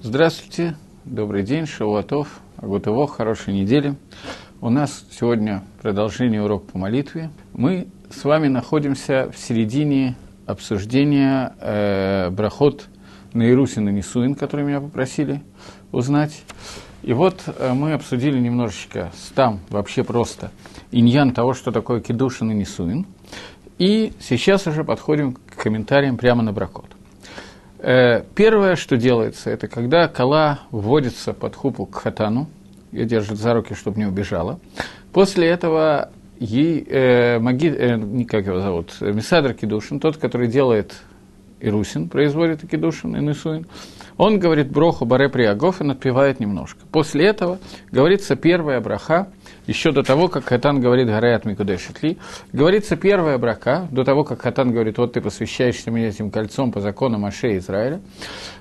Здравствуйте, добрый день, Шавуатов, Агутово, хорошей недели. У нас сегодня продолжение урока по молитве. Мы с вами находимся в середине обсуждения э, брахот на Иерусин и Нисуин, который меня попросили узнать. И вот э, мы обсудили немножечко там вообще просто иньян того, что такое кедушин и Нисуин. И сейчас уже подходим к комментариям прямо на брахот. Э, первое, что делается, это когда кола вводится под хупу к хатану, ее держит за руки, чтобы не убежала. После этого ей, э, маги, э, как его зовут, Мисадр Кедушин, тот, который делает Ирусин, производит Кедушин и Нисуин, он говорит броху баре приагов и надпевает немножко. После этого говорится первая браха, еще до того, как Хатан говорит «Гараят Микудешитли», говорится первая брака, до того, как Хатан говорит «Вот ты посвящаешься мне этим кольцом по закону Маше Израиля»,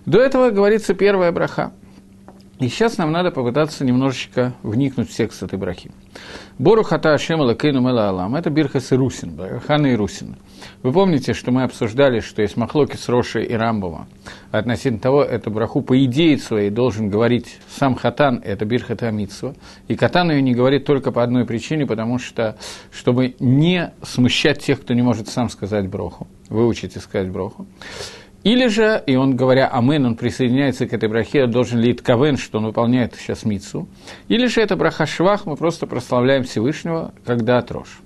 до этого говорится первая браха. И сейчас нам надо попытаться немножечко вникнуть в текст этой брахи. Бору хата Ашем Лакейну Алам. Это Бирхас и Русин, и Русин. Вы помните, что мы обсуждали, что есть махлоки с Роши и Рамбова. Относительно того, эту браху по идее своей должен говорить сам Хатан, это Бирхат Амитсва. И Хатан ее не говорит только по одной причине, потому что, чтобы не смущать тех, кто не может сам сказать броху, выучить и сказать броху. Или же, и он, говоря «Амен», он присоединяется к этой брахе, должен ли Кавен, что он выполняет сейчас мицу. Или же это браха Швах, мы просто прославляем Всевышнего, когда отрожь.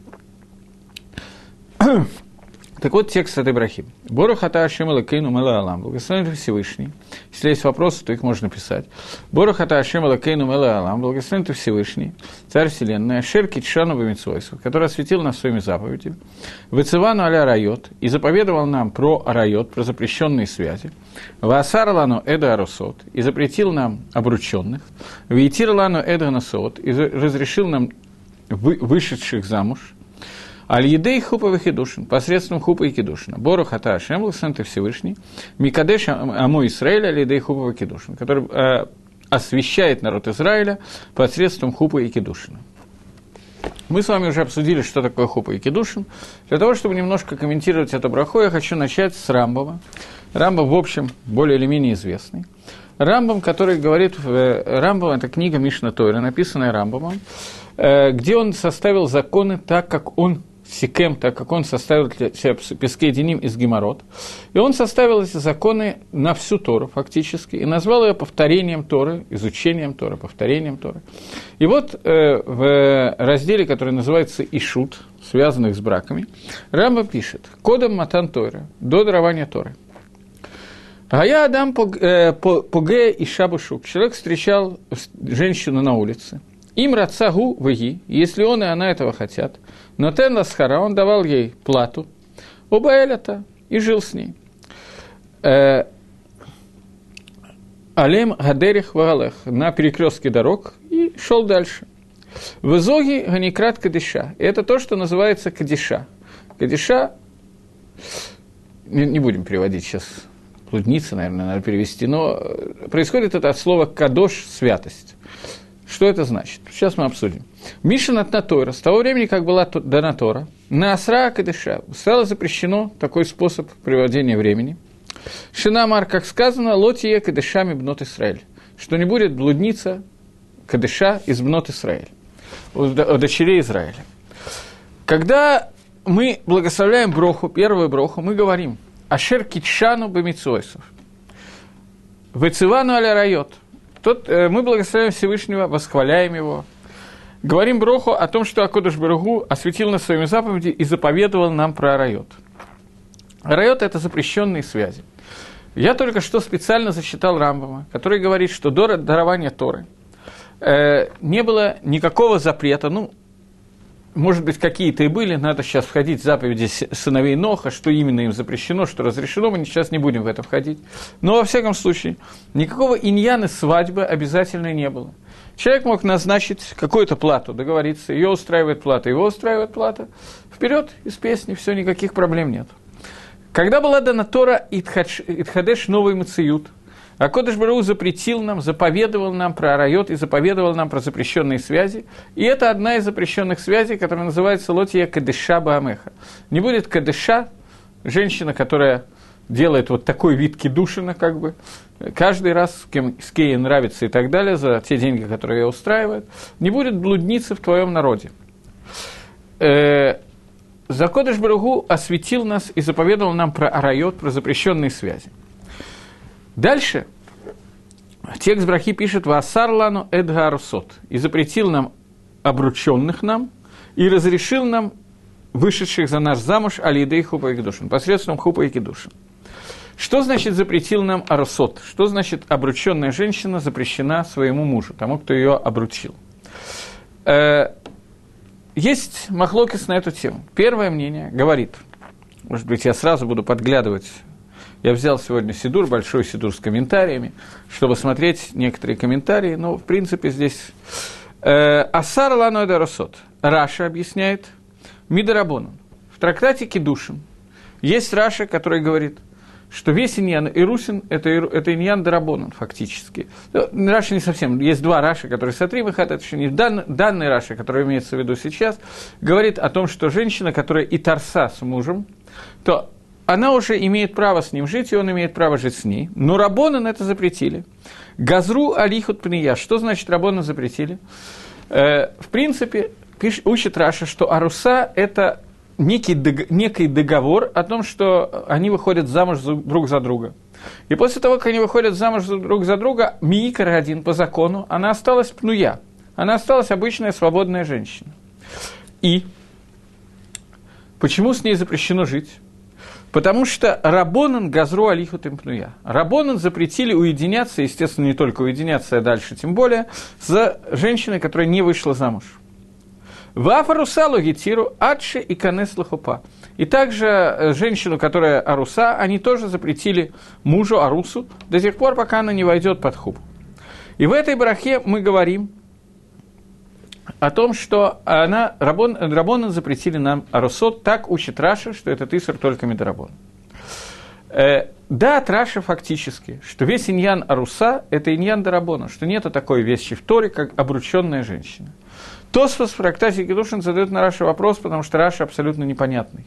Так вот, текст этой брахи. Бору хата Ашем Кейну Мела Алам. Благословен Всевышний. Если есть вопросы, то их можно писать. Бору хата Ашем Кейну Мела Алам. Благословен ты Всевышний, Царь Вселенной, Ашер Китшану Бамитсвойсу, который осветил нас своими заповедями. Вецевану аля райот. И заповедовал нам про райот, про запрещенные связи. Ваасарлану Эда Арусот. И запретил нам обрученных. Вейтирлану Эда Насот. И разрешил нам вышедших замуж. Аль-Едей хупа вахидушин, посредством хупа и кедушина. Бору хата Ашем, ты Всевышний, Микадеш Амо Исраэль, Аль-Едей хупа вахидушин, который э, освещает народ Израиля посредством хупа и кедушина. Мы с вами уже обсудили, что такое хупа и кедушин. Для того, чтобы немножко комментировать это браху, я хочу начать с Рамбова. Рамбов, в общем, более или менее известный. Рамбом, который говорит, э, Рамбом – это книга Мишна Тойра, написанная Рамбомом, э, где он составил законы так, как он Сикем, так как он составил для себя Пескей из Геморрот. И он составил эти законы на всю Тору фактически, и назвал ее повторением Торы, изучением Торы, повторением Торы. И вот э, в разделе, который называется Ишут, связанных с браками, Рамба пишет «Кодом Матан Торы, до дарования Торы». А я Адам э, Поге и Шабушук. Человек встречал женщину на улице. Им рацагу ваги, если он и она этого хотят – но Тен Ласхара, он давал ей плату, оба Элята, и жил с ней. Э, Алем Гадерих Вагалех на перекрестке дорог и шел дальше. В Изоге Ганикрат Кадиша. Это то, что называется Кадиша. Кадиша, не, будем переводить сейчас, блудница, наверное, надо перевести, но происходит это от слова «кадош» – святость. Что это значит? Сейчас мы обсудим. Миша от Натора, с того времени, как была дана Тора, на Асра Кадыша стало запрещено такой способ приводения времени. Шинамар, как сказано, лотие Кадышами бнот Исраэль, что не будет блудница Кадыша из бнот Исраэль, у дочерей Израиля. Когда мы благословляем броху, первую броху, мы говорим «Ашер китшану бемицойсов». «Вецивану аля райот». Тот, э, мы благословляем Всевышнего, восхваляем Его, говорим Броху о том, что Акодыш Баругу осветил нас своими заповедями и заповедовал нам про Райот. Райот – это запрещенные связи. Я только что специально зачитал Рамбама, который говорит, что до дарования Торы э, не было никакого запрета, ну, может быть, какие-то и были, надо сейчас входить в заповеди сыновей Ноха, что именно им запрещено, что разрешено, мы сейчас не будем в это входить. Но, во всяком случае, никакого иньяны свадьбы обязательно не было. Человек мог назначить какую-то плату, договориться, ее устраивает плата, его устраивает плата. Вперед из песни, все, никаких проблем нет. Когда была дана Тора Итхадеш новый Мациют – а Кодыш Бару запретил нам, заповедовал нам про райот и заповедовал нам про запрещенные связи. И это одна из запрещенных связей, которая называется Лотия Кадыша Баамеха. Не будет Кадыша, женщина, которая делает вот такой вид кедушина, как бы, каждый раз, кем, с кем нравится и так далее, за те деньги, которые ее устраивают, не будет блудницы в твоем народе. Э, Закодыш Баругу осветил нас и заповедовал нам про арайот, про запрещенные связи. Дальше текст Брахи пишет «Ваасарлану эдгарсот» и запретил нам обрученных нам и разрешил нам вышедших за наш замуж алидей хупа и кедушин, посредством хупа и кедушин. Что значит запретил нам арусот? Что значит обрученная женщина запрещена своему мужу, тому, кто ее обручил? Э, есть מחלוקת на эту тему. Первое мнение говорит, может быть, я сразу буду подглядывать я взял сегодня Сидур, большой Сидур с комментариями, чтобы смотреть некоторые комментарии, но, в принципе, здесь... Э, אסר לנו את הארוסות. Раши объясняет מדרבנן. В трактате Кидушин есть Раши, который говорит – что весь עניין אירוסין – это, это עניין דרבנן фактически. Ну, Раша не совсем. Есть два Раши, которые сотри выход, это еще не дан, данный Раша, который имеется в виду сейчас, говорит о том, что женщина, которая и торса с мужем, то она уже имеет право с ним жить, и он имеет право жить с ней. Но Рабонан это запретили. Газру алихут пния. Что значит Рабонан запретили? Э, в принципе, пишет, учит Раша, что Аруса – это некий, некий договор о том, что они выходят замуж друг за друга. И после того, как они выходят замуж друг за друга, Миикар один по закону, она осталась пнуя. Она осталась обычная свободная женщина. И почему с ней запрещено жить? Потому что Рабонан Газру Алиху Темпнуя. Рабонан запретили уединяться, естественно, не только уединяться, а дальше тем более, с женщиной, которая не вышла замуж. Вафарусалу гитиру адши и канес лахупа. И также э, женщину, которая ארוסה, они тоже запретили мужу арусу до тех пор, пока она не войдет под хупу. И в этой брахе мы говорим о том, что она, רבנן, רבנן запретили нам ארוסות, так учит Раши, что это איסור только מדרבנן. Э, да, Раши фактически, что весь עניין ארוסה – это עניין דרבנן, что нету такой вещи в Торе, как обрученная женщина. Тосфос в трактате Кидушин задает на Раши вопрос, потому что Раши абсолютно непонятный.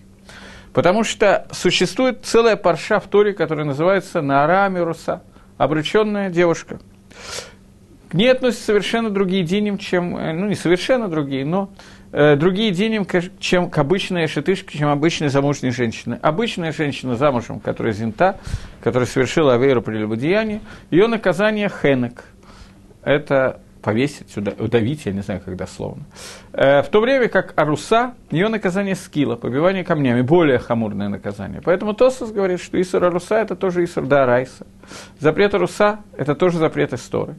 Потому что существует целая парша в Торе, которая называется נערה מאורסה, обрученная девушка. К ней относятся совершенно другие דינים, чем, э, ну не совершенно другие, но э, другие דינים, чем к обычной אשת איש, чем обычной замужней женщины. Обычная женщина замужем, которая זינתה, которая совершила авейру прелюбодеяние, ее наказание חנק. Это повесить, удавить, я не знаю, как дословно. Э, в то время как Аруса, ее наказание скилла, побивание камнями, более хамурное наказание. Поэтому Тосус говорит, что Исур Аруса – это тоже Исур Дарайса. Запрет Аруса – это тоже запрет Истории.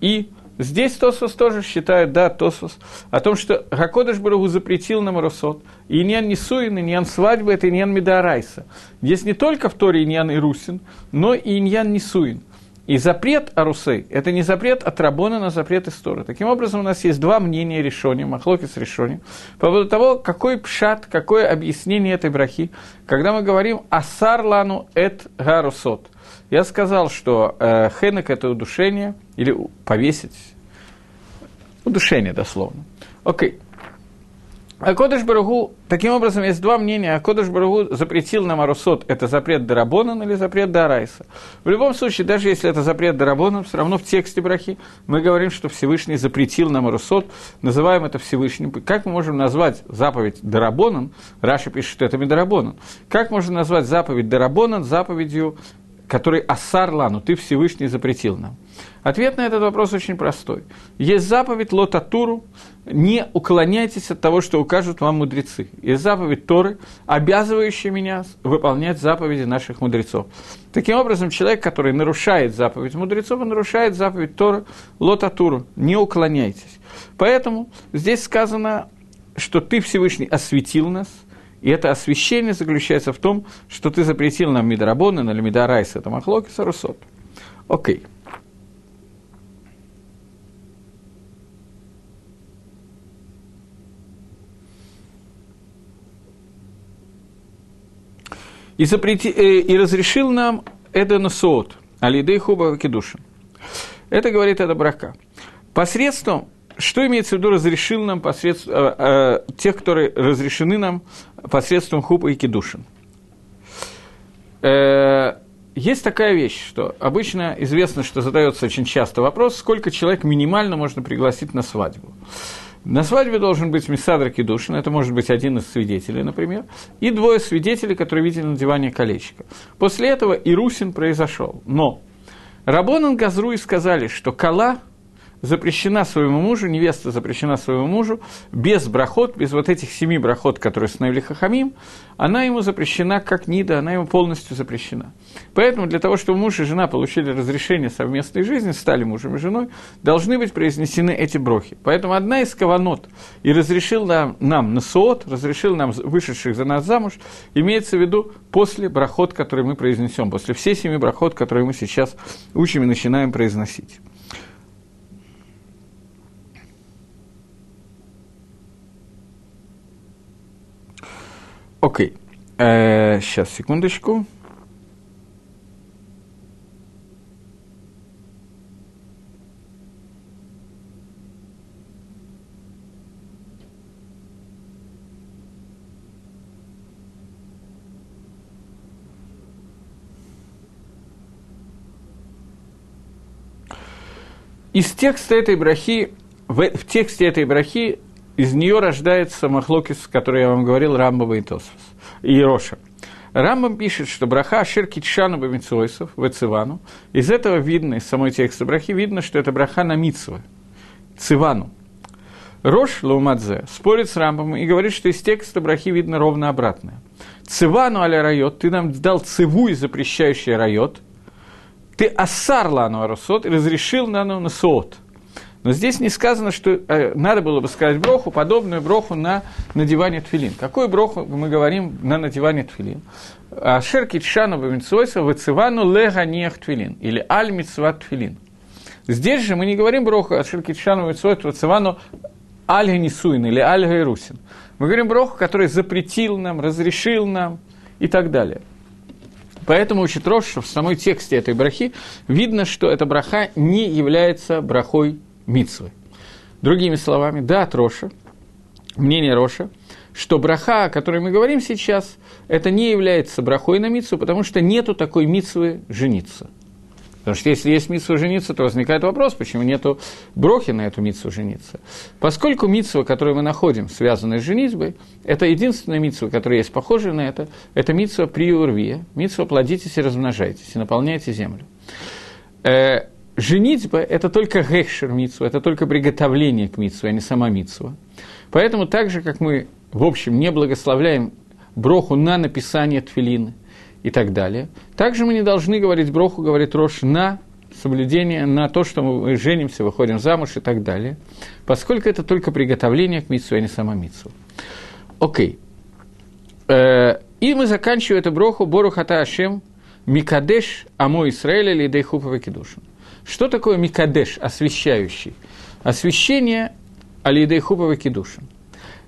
И Здесь Тосус тоже считает, да, Тосус, о том, что Гакодыш Барагу запретил нам Русот. И Иньян Нисуин, Иньян свадьбы – это Иньян Медарайса. Здесь не только в Торе Иньян Ирусин, но и Иньян Нисуин. И запрет Арусей – это не запрет от Рабона на запрет истории. Таким образом, у нас есть два мнения решения, Махлоки с решением, по поводу того, какой пшат, какое объяснение этой брахи, когда мы говорим «Асар лану эт гарусот». Я сказал, что э, хенек – это удушение, или повесить, удушение дословно. Окей. А Кодыш Барагу, таким образом, есть два мнения. А Кодыш Барагу запретил нам Арусот, это запрет Дарабонан или запрет Дарайса. В любом случае, даже если это запрет Дарабонан, все равно в тексте Брахи мы говорим, что Всевышний запретил нам Арусот, называем это Всевышним. Как мы можем назвать заповедь Дарабонан? Раша пишет, что это Медарабонан. Как можно назвать заповедь Дарабонан заповедью, который Асар Лану, ты Всевышний запретил нам? Ответ на этот вопрос очень простой. Есть заповедь Лотатуру, не уклоняйтесь от того, что укажут вам мудрецы. Есть заповедь Торы, обязывающая меня выполнять заповеди наших мудрецов. Таким образом, человек, который нарушает заповедь мудрецов, он нарушает заповедь Торы Лотатуру, не уклоняйтесь. Поэтому здесь сказано, что ты Всевышний осветил нас, и это освящение заключается в том, что ты запретил нам Мидарабона или Мидарайса, это Махлоки Сарусот. Окей. Okay. И, запрети, э, и разрешил нам Эдену Соот, Алидей Хуба Кедушин. Это говорит это брака. Посредством, что имеется в виду, разрешил нам посредством, э, э, тех, которые разрешены нам посредством Хуба и Кедушин. э, есть такая вещь, что обычно известно, что задается очень часто вопрос, сколько человек минимально можно пригласить на свадьбу. На свадьбе должен быть Миссадр Кедушин, это может быть один из свидетелей, например, и двое свидетелей, которые видели надевание колечка. После этого Ирусин произошел. Но Рабонан Газруи сказали, что Кала – запрещена своему мужу, невеста запрещена своему мужу, без брахот, без вот этих семи брахот, которые установили Хахамим, она ему запрещена как Нида, она ему полностью запрещена. Поэтому для того, чтобы муж и жена получили разрешение совместной жизни, стали мужем и женой, должны быть произнесены эти брохи. Поэтому одна из каванот и разрешил нам, нам на суот, разрешил нам вышедших за нас замуж, имеется в виду после брахот, который мы произнесем, после всей семи брахот, которые мы сейчас учим и начинаем произносить. Окей. Э, сейчас, секундочку. Из текста этой брахи, в, в тексте этой брахи из нее рождается Махлокис, который я вам говорил, Рамбова и Тосфос, и Роша. Рамбам пишет, что браха Ашир Китшану Бамицойсов, Вецивану. Из этого видно, из самой текста брахи, видно, что это браха на Мицва, Цивану. Рош Лаумадзе спорит с Рамбом и говорит, что из текста брахи видно ровно обратное. Цивану аля райот, ты нам дал циву и запрещающий райот, ты ассар лану арасот и разрешил нану на соот. Но здесь не сказано, что э, надо было бы сказать броху, подобную броху на надевание тфилин. Какую броху мы говорим на надевание тфилин? Ашер китшану бамитсойса вацивану лега нех тфилин. Или аль митсва тфилин. Здесь же мы не говорим броху Ашер китшану бамитсойса вацивану аль нисуин или аль гайрусин. Мы говорим броху, который запретил нам, разрешил нам и так далее. Поэтому учит Рош, что в самой тексте этой брахи видно, что эта браха не является брахой мицвы. Другими словами, да, от Роша, мнение Роша, что браха, о которой мы говорим сейчас, это не является брахой на мицву, потому что нету такой мицвы жениться. Потому что если есть митсва жениться, то возникает вопрос, почему нету брохи на эту митсву жениться. Поскольку митсва, которую мы находим, связанная с женитьбой, это единственная митсва, которая есть похожая на это, это митсва при урве, митсва плодитесь и размножайтесь, и наполняйте землю. Э, женитьба – это только гехшер митсу, это только приготовление к митсу, а не сама митсу. Поэтому так же, как мы, в общем, не благословляем броху на написание тфилины и так далее, также мы не должны говорить броху, говорит Рош, на соблюдение, на то, что мы женимся, выходим замуж и так далее, поскольку это только приготовление к митсу, а не сама митсу. Окей. Э, и мы заканчиваем эту броху Борухата Ашем Микадеш Амо Исраэля Лидей Хупова Кедушин. Что такое Микадеш, освящающий? Освящение Алидей Хупова Кедушин.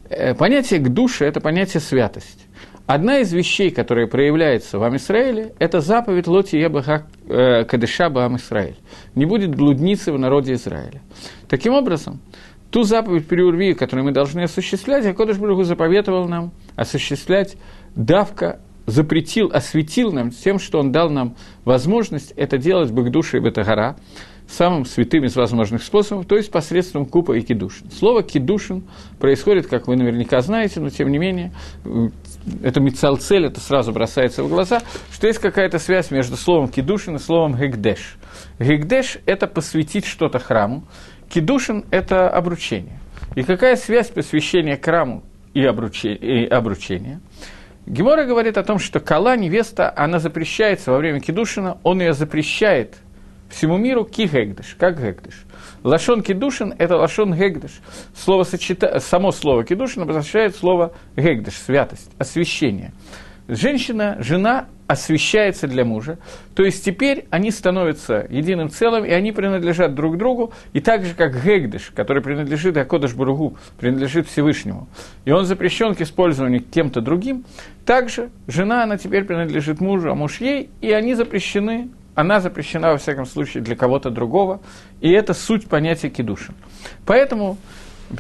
Э, понятие к душе – это понятие святость. Одна из вещей, которая проявляется в Амисраиле, это заповедь Лоти Ебаха э, Кадеша Баам Исраиль. Не будет блудницы в народе Израиля. Таким образом, ту заповедь при которую мы должны осуществлять, Акодыш Бургу заповедовал нам осуществлять давка запретил, осветил нам тем, что он дал нам возможность это делать бы к душе и Бетагара, самым святым из возможных способов, то есть посредством купа и кидушин. Слово кидушин происходит, как вы наверняка знаете, но тем не менее, это мицалцель, это сразу бросается в глаза, что есть какая-то связь между словом кидушин и словом гегдеш. Гегдеш – это посвятить что-то храму, кидушин – это обручение. И какая связь посвящения храму и обручения? Гемора говорит о том, что кала, невеста, она запрещается во время кедушина, он ее запрещает всему миру ки гегдыш, как гегдыш. Лашон кедушин – это лашон гегдыш. Слово сочета... Само слово кедушин обозначает слово гегдыш, святость, освящение. Женщина, жена освещается для мужа. То есть теперь они становятся единым целым, и они принадлежат друг другу, и так же, как Гегдыш, который принадлежит Акодыш Буругу, принадлежит Всевышнему, и он запрещен к использованию кем-то другим, также жена, она теперь принадлежит мужу, а муж ей, и они запрещены, она запрещена, во всяком случае, для кого-то другого, и это суть понятия кедушин. Поэтому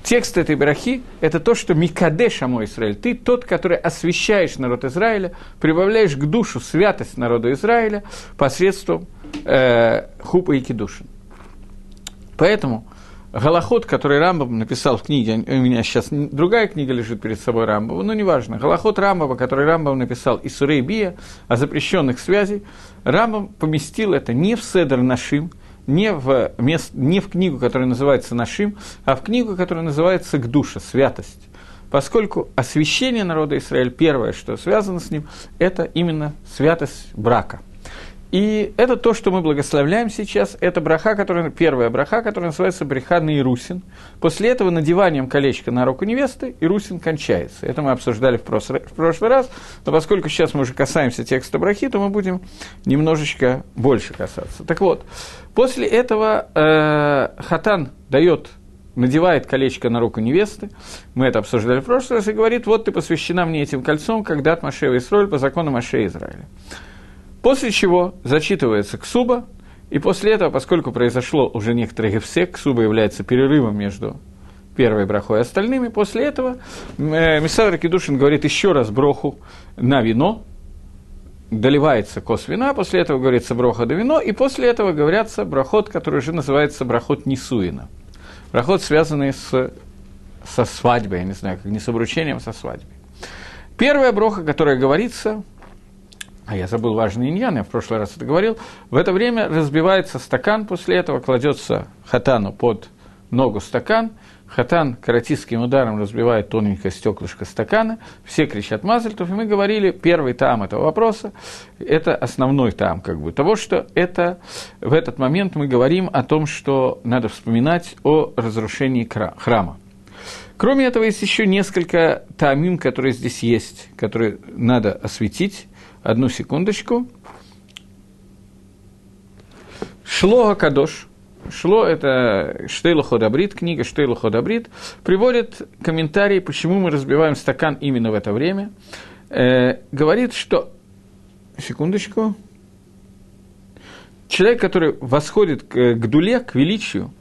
текст этой брахи – это то, что Микадеш Амо Израиль. Ты тот, который освещаешь народ Израиля, прибавляешь к душу святость народа Израиля посредством э, хупа и кедушин. Поэтому Галахот, который Рамбам написал в книге, у меня сейчас другая книга лежит перед собой Рамбова, но неважно. Галахот Рамбова, который Рамбам написал из Сурей Бия о запрещенных связей, Рамбам поместил это не в Седер Нашим, не в, мест, не в книгу, которая называется Нашим, а в книгу, которая называется Гдуша, святость. Поскольку освящение народа Израиля, первое, что связано с ним, это именно святость брака – и это то, что мы благословляем сейчас, это браха, которая, первая браха, которая называется браха на Ирусин. После этого надеванием колечка на руку невесты Ирусин кончается. Это мы обсуждали в прошлый, в прошлый раз, но поскольку сейчас мы уже касаемся текста брахи, то мы будем немножечко больше касаться. Так вот, после этого э, хатан дает надевает колечко на руку невесты, мы это обсуждали в прошлый раз, и говорит, вот ты посвящена мне этим кольцом, когда от Машева Исроль по закону Маше Израиля. После чего зачитывается ксуба, и после этого, поскольку произошло уже некоторый гефсек, ксуба является перерывом между первой брахой и остальными, после этого э, Мисавр Кедушин говорит еще раз броху на вино, доливается кос вина, после этого говорится броха до вино, и после этого говорятся брахот, который уже называется брахот Нисуина. Брахот, связанный с, со свадьбой, я не знаю, как не с обручением, а со свадьбой. Первая броха, которая говорится, а я забыл важный иньян, я в прошлый раз это говорил, в это время разбивается стакан, после этого кладется хатану под ногу стакан, хатан каратистским ударом разбивает тоненькое стеклышко стакана, все кричат мазальтов, и мы говорили, первый там этого вопроса, это основной там как бы того, что это в этот момент мы говорим о том, что надо вспоминать о разрушении храма. Кроме этого, есть еще несколько тамим, которые здесь есть, которые надо осветить. Одну секундочку. Шло Кадош. Шло – это Штейлу Ходабрит, книга Штейлу Ходабрит, приводит комментарий, почему мы разбиваем стакан именно в это время. Э, говорит, что... Секундочку. Человек, который восходит к, к дуле, к величию,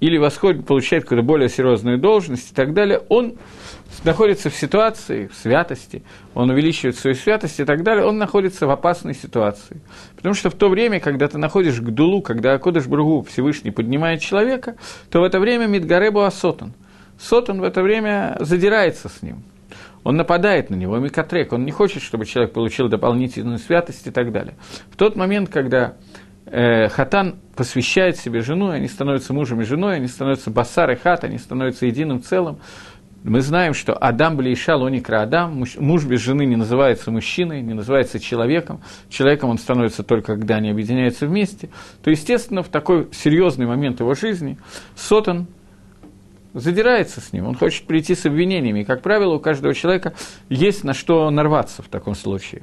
или восходит, получает какую-то более серьезную должность и так далее, он находится в ситуации, в святости, он увеличивает свою святость и так далее, он находится в опасной ситуации. Потому что в то время, когда ты находишь гдулу, когда Акодыш Бругу Всевышний поднимает человека, то в это время Мидгаребу Асотан. Сотан в это время задирается с ним. Он нападает на него, Микатрек, он не хочет, чтобы человек получил дополнительную святость и так далее. В тот момент, когда э, Хатан посвящает себе жену, они становятся мужем и женой, они становятся басар и хат, они становятся единым целым, мы знаем, что Адам Блейша Лоникра Адам, муж без жены не называется мужчиной, не называется человеком. Человеком он становится только, когда они объединяются вместе. То, естественно, в такой серьезный момент его жизни Сотан задирается с ним, он хочет прийти с обвинениями. И, как правило, у каждого человека есть на что нарваться в таком случае.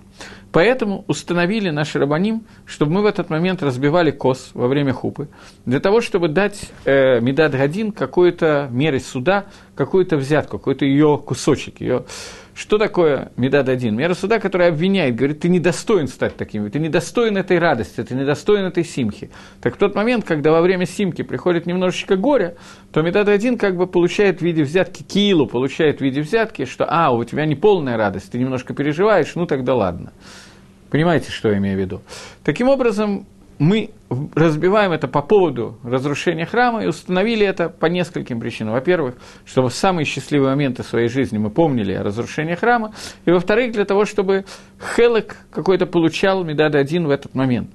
Поэтому установили наши рабаним, чтобы мы в этот момент разбивали кос во время хупы, для того, чтобы дать э, Медад Гадин какой-то мере суда, какую-то взятку, какой-то ее кусочек, ее что такое Медад один? Мера суда, которая обвиняет, говорит, ты недостоин стать таким, ты недостоин этой радости, ты недостоин этой симхи. Так в тот момент, когда во время симки приходит немножечко горя, то Медад один как бы получает в виде взятки килу, получает в виде взятки, что, а, у тебя не полная радость, ты немножко переживаешь, ну тогда ладно. Понимаете, что я имею в виду? Таким образом, мы разбиваем это по поводу разрушения храма и установили это по нескольким причинам. Во-первых, чтобы в самые счастливые моменты своей жизни мы помнили о разрушении храма, и во-вторых, для того, чтобы Хелек какой-то получал Медад один в этот момент.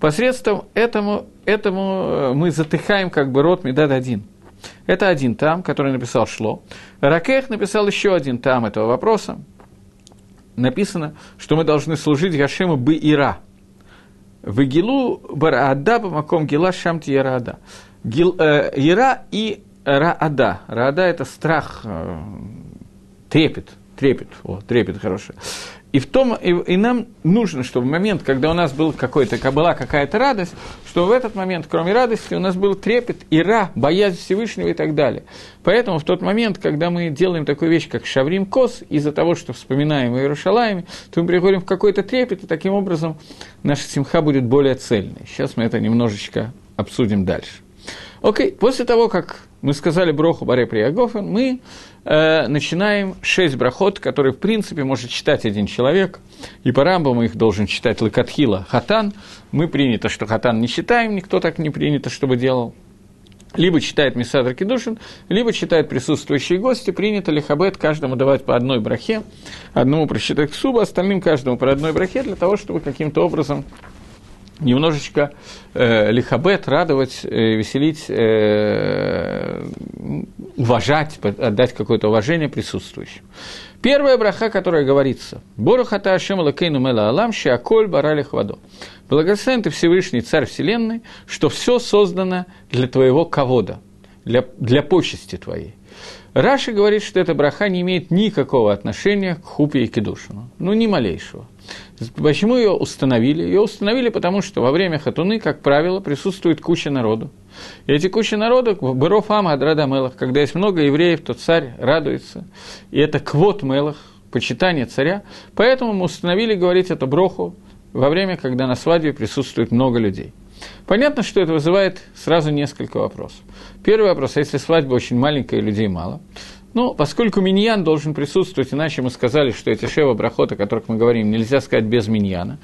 Посредством этому, этому э, мы затыхаем как бы рот Медад один. Это один там, который написал Шло. Ракех написал еще один там этого вопроса. Написано, что мы должны служить Гашему бы Ира – Вагилу бараада маком гила шамти яраада. Гил, э, яра и раада. Раада – это страх, э, трепет, трепет, о, трепет хороший. И, в том, и, и нам нужно, чтобы в момент, когда у нас был какой-то, была какая-то радость, что в этот момент, кроме радости, у нас был трепет, ира, боязнь Всевышнего и так далее. Поэтому в тот момент, когда мы делаем такую вещь, как шаврим кос, из-за того, что вспоминаем о Иерушалайме, то мы приходим в какой-то трепет, и таким образом наша симха будет более цельной. Сейчас мы это немножечко обсудим дальше. Окей, после того, как мы сказали броху Баре Приягофен, мы начинаем шесть брахот, которые, в принципе, может читать один человек, и по Рамбаму их должен читать Лакатхила Хатан. Мы принято, что Хатан не читаем, никто так не принято, чтобы делал. Либо читает Мисадр Кедушин, либо читает присутствующие гости, принято ли хабет каждому давать по одной брахе, одному прочитать ксубу, остальным каждому по одной брахе, для того, чтобы каким-то образом немножечко э, лихабет, радовать, э, веселить, э, уважать, отдать какое-то уважение присутствующим. Первая браха, которая говорится, «Борохата Ашем Лакейну Мела Алам, Шиаколь Баралих Вадо». Благословен ты Всевышний Царь Вселенной, что все создано для твоего ковода, для, для почести твоей. Раши говорит, что эта браха не имеет никакого отношения к хупе и кедушину. Ну, ни малейшего. Почему ее установили? Ее установили потому, что во время хатуны, как правило, присутствует куча народу. И эти куча народу, Баров Ама, Адрада Мелах, когда есть много евреев, то царь радуется. И это квот Мелах, почитание царя. Поэтому мы установили говорить эту броху во время, когда на свадьбе присутствует много людей. Понятно, что это вызывает сразу несколько вопросов. Первый вопрос, если свадьба очень маленькая и людей мало, ну, поскольку миньян должен присутствовать, иначе мы сказали, что эти шева брахот, о которых мы говорим, нельзя сказать без миньяна,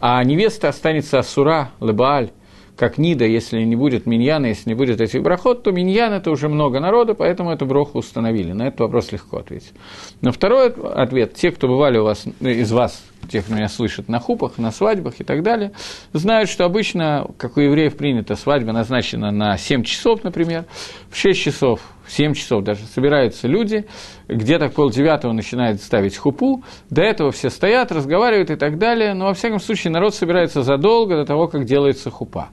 а невеста останется асура, лебааль, как Нида, если не будет миньяна, если не будет этих брахот, то миньян – это уже много народа, поэтому эту броху установили. На этот вопрос легко ответить. Но второй ответ – те, кто бывали у вас, из вас тех, кто меня слышит на хупах, на свадьбах и так далее, знают, что обычно, как у евреев принято, свадьба назначена на 7 часов, например, в 6 часов, в 7 часов даже собираются люди, где-то полдевятого начинают ставить хупу, до этого все стоят, разговаривают и так далее, но во всяком случае народ собирается задолго до того, как делается хупа.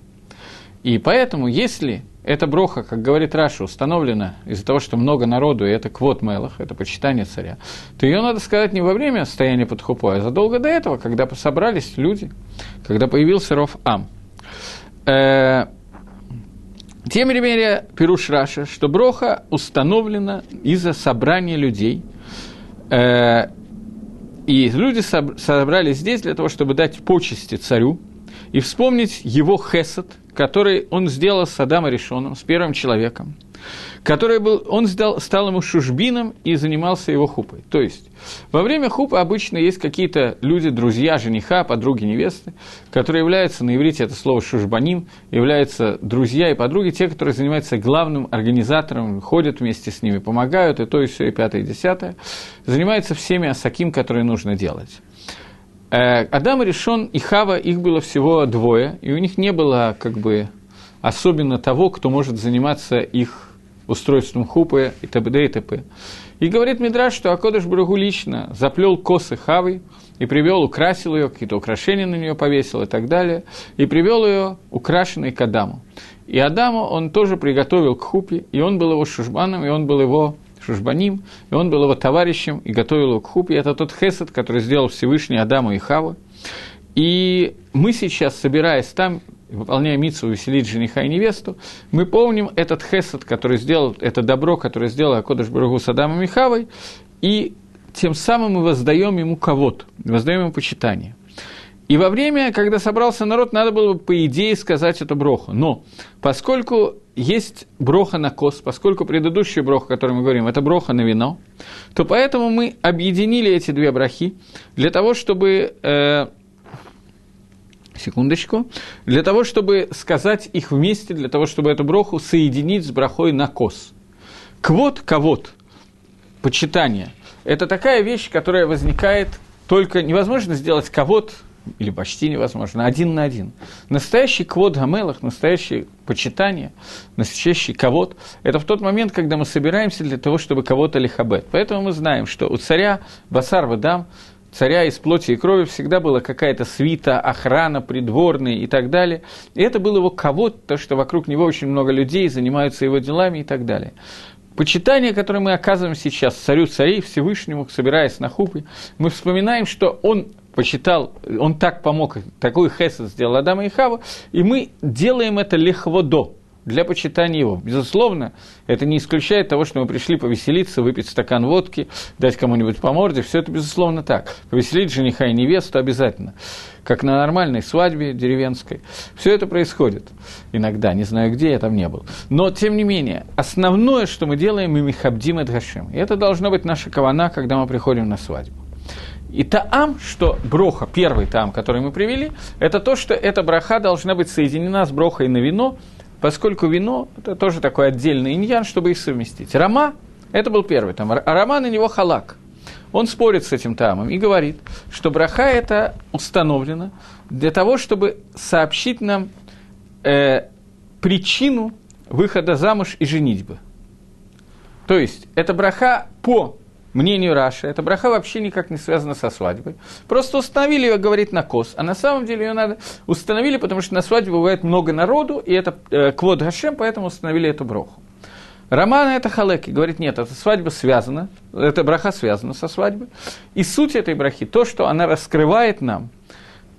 И поэтому, если эта броха, как говорит Раши, установлена из-за того, что много народу, и это כבוד מלך, это почитание царя, то ее надо сказать не во время стояния под хупой, а задолго до этого, когда собрались люди, когда появился רוב עם. Тем не менее, פירוש Раши, что броха установлена из-за собрания людей, э, и люди собрались здесь для того, чтобы дать почести царю и вспомнить его хесед – который он сделал с Адамом Решоном, с первым человеком, который был, он стал, стал ему шушбином и занимался его хупой. То есть, во время хупы обычно есть какие-то люди, друзья, жениха, подруги, невесты, которые являются, на иврите это слово шушбаним, являются друзья и подруги, те, которые занимаются главным организатором, ходят вместе с ними, помогают, и то, и все, и пятое, и десятое, занимаются всеми асаким, которые нужно делать. Э, Адам и Решон и Хава, их было всего двое, и у них не было как бы особенно того, кто может заниматься их устройством хупы и т.д. и т.п. И говорит Мидраш, что Акодыш Брагу лично заплел косы Хавы и привел, украсил ее, какие-то украшения на нее повесил и так далее, и привел ее украшенной к Адаму. И Адаму он тоже приготовил к хупе, и он был его шушбаном, и он был его Шушбаним, и он был его товарищем и готовил его к хупе. Это тот хесед, который сделал Всевышний Адаму и Хаву. И мы сейчас, собираясь там, выполняя митцу веселить жениха и невесту, мы помним этот хесед, который сделал, это добро, которое сделал Акодыш Барагу с Адамом и Хавой, и тем самым мы воздаем ему кого-то, воздаем ему почитание. И во время, когда собрался народ, надо было бы, по идее, сказать эту броху. Но поскольку есть броха на кос, поскольку предыдущая броха, о которой мы говорим, это броха на вино, то поэтому мы объединили эти две брахи для того, чтобы... Э, секундочку, для того, чтобы сказать их вместе, для того, чтобы эту броху соединить с брахой на кос. Квот, ковод, почитание, это такая вещь, которая возникает только невозможно сделать ковод или почти невозможно, один на один. Настоящий квод гамелах, настоящее почитание, настоящий ковод – это в тот момент, когда мы собираемся для того, чтобы кого-то лихабет. Поэтому мы знаем, что у царя Басар Вадам, царя из плоти и крови, всегда была какая-то свита, охрана, придворные и так далее. И это был его ковод, то, что вокруг него очень много людей занимаются его делами и так далее. Почитание, которое мы оказываем сейчас царю царей, Всевышнему, собираясь на хупы, мы вспоминаем, что он почитал, он так помог, такой хесед сделал Адама и Хава, и мы делаем это легводо, для почитания его. Безусловно, это не исключает того, что мы пришли повеселиться, выпить стакан водки, дать кому-нибудь по морде. Все это, безусловно, так. Повеселить жениха и невесту обязательно. Как на нормальной свадьбе деревенской. Все это происходит иногда. Не знаю где, я там не был. Но, тем не менее, основное, что мы делаем, мы михабдим и дгашим. И это должно быть наша кавана, когда мы приходим на свадьбу. И таам, что броха, первый таам, который мы привели, это то, что эта браха должна быть соединена с брохой на вино, поскольку вино – это тоже такой отдельный иньян, чтобы их совместить. Рама – это был первый там, а Рама на него халак. Он спорит с этим тамом и говорит, что браха это установлено для того, чтобы сообщить нам э, причину выхода замуж и женитьбы. То есть, это браха по мнению Раши, эта браха вообще никак не связана со свадьбой. Просто установили ее, говорит, на кос. А на самом деле ее надо установили, потому что на свадьбе бывает много народу, и это э, квод Гашем, поэтому установили эту броху. Романа это халеки, говорит, нет, эта свадьба связана, эта браха связана со свадьбой. И суть этой брахи, то, что она раскрывает нам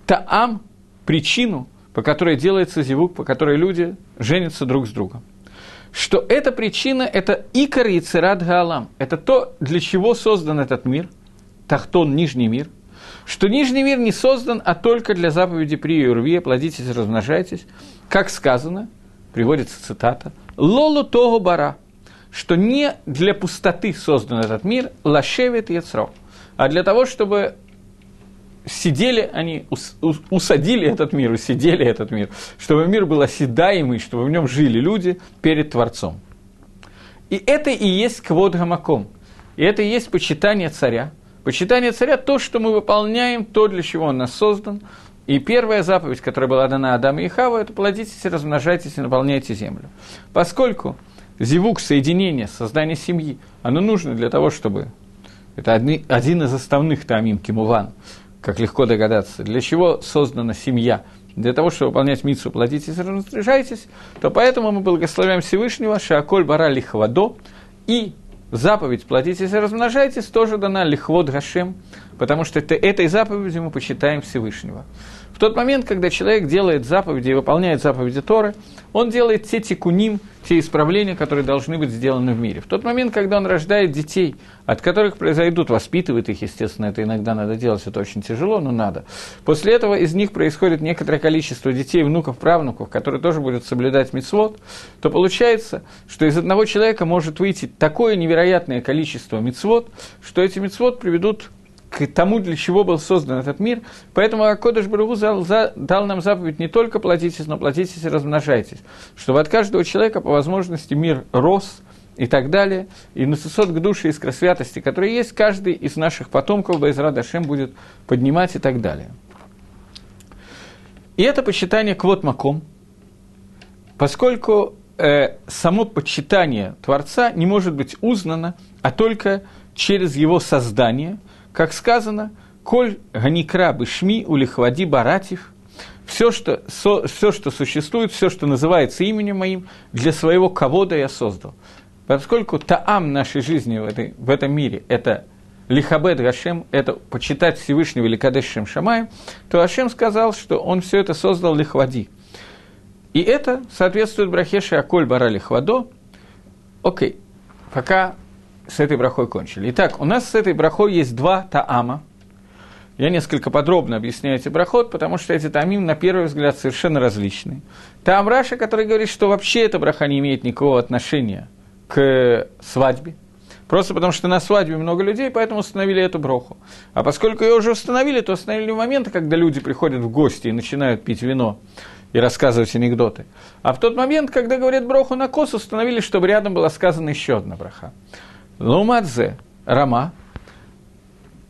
таам, причину, по которой делается зивук, по которой люди женятся друг с другом что эта причина – это икор и цират гаалам. Это то, для чего создан этот мир, тахтон – нижний мир, что нижний мир не создан, а только для заповеди при Юрве, плодитесь, размножайтесь, как сказано, приводится цитата, «Лолу того бара», что не для пустоты создан этот мир, лашевит яцро, а для того, чтобы сидели они, усадили этот мир, усидели этот мир, чтобы мир был оседаемый, чтобы в нем жили люди перед Творцом. И это и есть квод гамаком. И это и есть почитание царя. Почитание царя – то, что мы выполняем, то, для чего он нас создан. И первая заповедь, которая была дана Адаму и Хаву, это плодитесь, размножайтесь и наполняйте землю. Поскольку зивук, соединение, создание семьи, оно нужно для того, чтобы... Это один из основных тамим кимуван – как легко догадаться, для чего создана семья, для того, чтобы выполнять митсу, платитесь и разрешайтесь, то поэтому мы благословляем Всевышнего, Шааколь Бара Лихвадо, и заповедь «платитесь и размножайтесь» тоже дана Лихвод Гашем, потому что это, этой заповедью мы почитаем Всевышнего. В тот момент, когда человек делает заповеди и выполняет заповеди Торы, он делает те тикуним, те исправления, которые должны быть сделаны в мире. В тот момент, когда он рождает детей, от которых произойдут, воспитывает их, естественно, это иногда надо делать, это очень тяжело, но надо. После этого из них происходит некоторое количество детей, внуков, правнуков, которые тоже будут соблюдать мицвод, то получается, что из одного человека может выйти такое невероятное количество мицвод, что эти мицвод приведут к тому, для чего был создан этот мир. Поэтому Акодыш Барагу дал нам заповедь не только платитесь, но платитесь и размножайтесь. Чтобы от каждого человека по возможности мир рос и так далее. И на сосот к душе искра святости, которые есть, каждый из наших потомков Байзра Дашем будет поднимать и так далее. И это почитание квот маком, поскольку э, само почитание Творца не может быть узнано, а только через его создание – как сказано, «Коль ганикра бышми улихвади баратив», все что, со, все, что существует, все, что называется именем моим, для своего кого-то я создал. Поскольку таам нашей жизни в, этой, в этом мире – это лихабед Гашем, это почитать Всевышнего или Кадешем Шамаем, то Гашем сказал, что он все это создал лихвади. И это соответствует брахеше Аколь Бара лихвадо. Окей, пока с этой брахой кончили. Итак, у нас с этой брахой есть два таама. Я несколько подробно объясняю эти брахот, потому что эти таамим, на первый взгляд, совершенно различные. Таам Раша, который говорит, что вообще эта браха не имеет никакого отношения к свадьбе, Просто потому, что на свадьбе много людей, поэтому установили эту броху. А поскольку ее уже установили, то установили в момент, когда люди приходят в гости и начинают пить вино и рассказывать анекдоты. А в тот момент, когда говорят броху на кос, установили, чтобы рядом была сказана еще одна браха. Лумадзе Рама.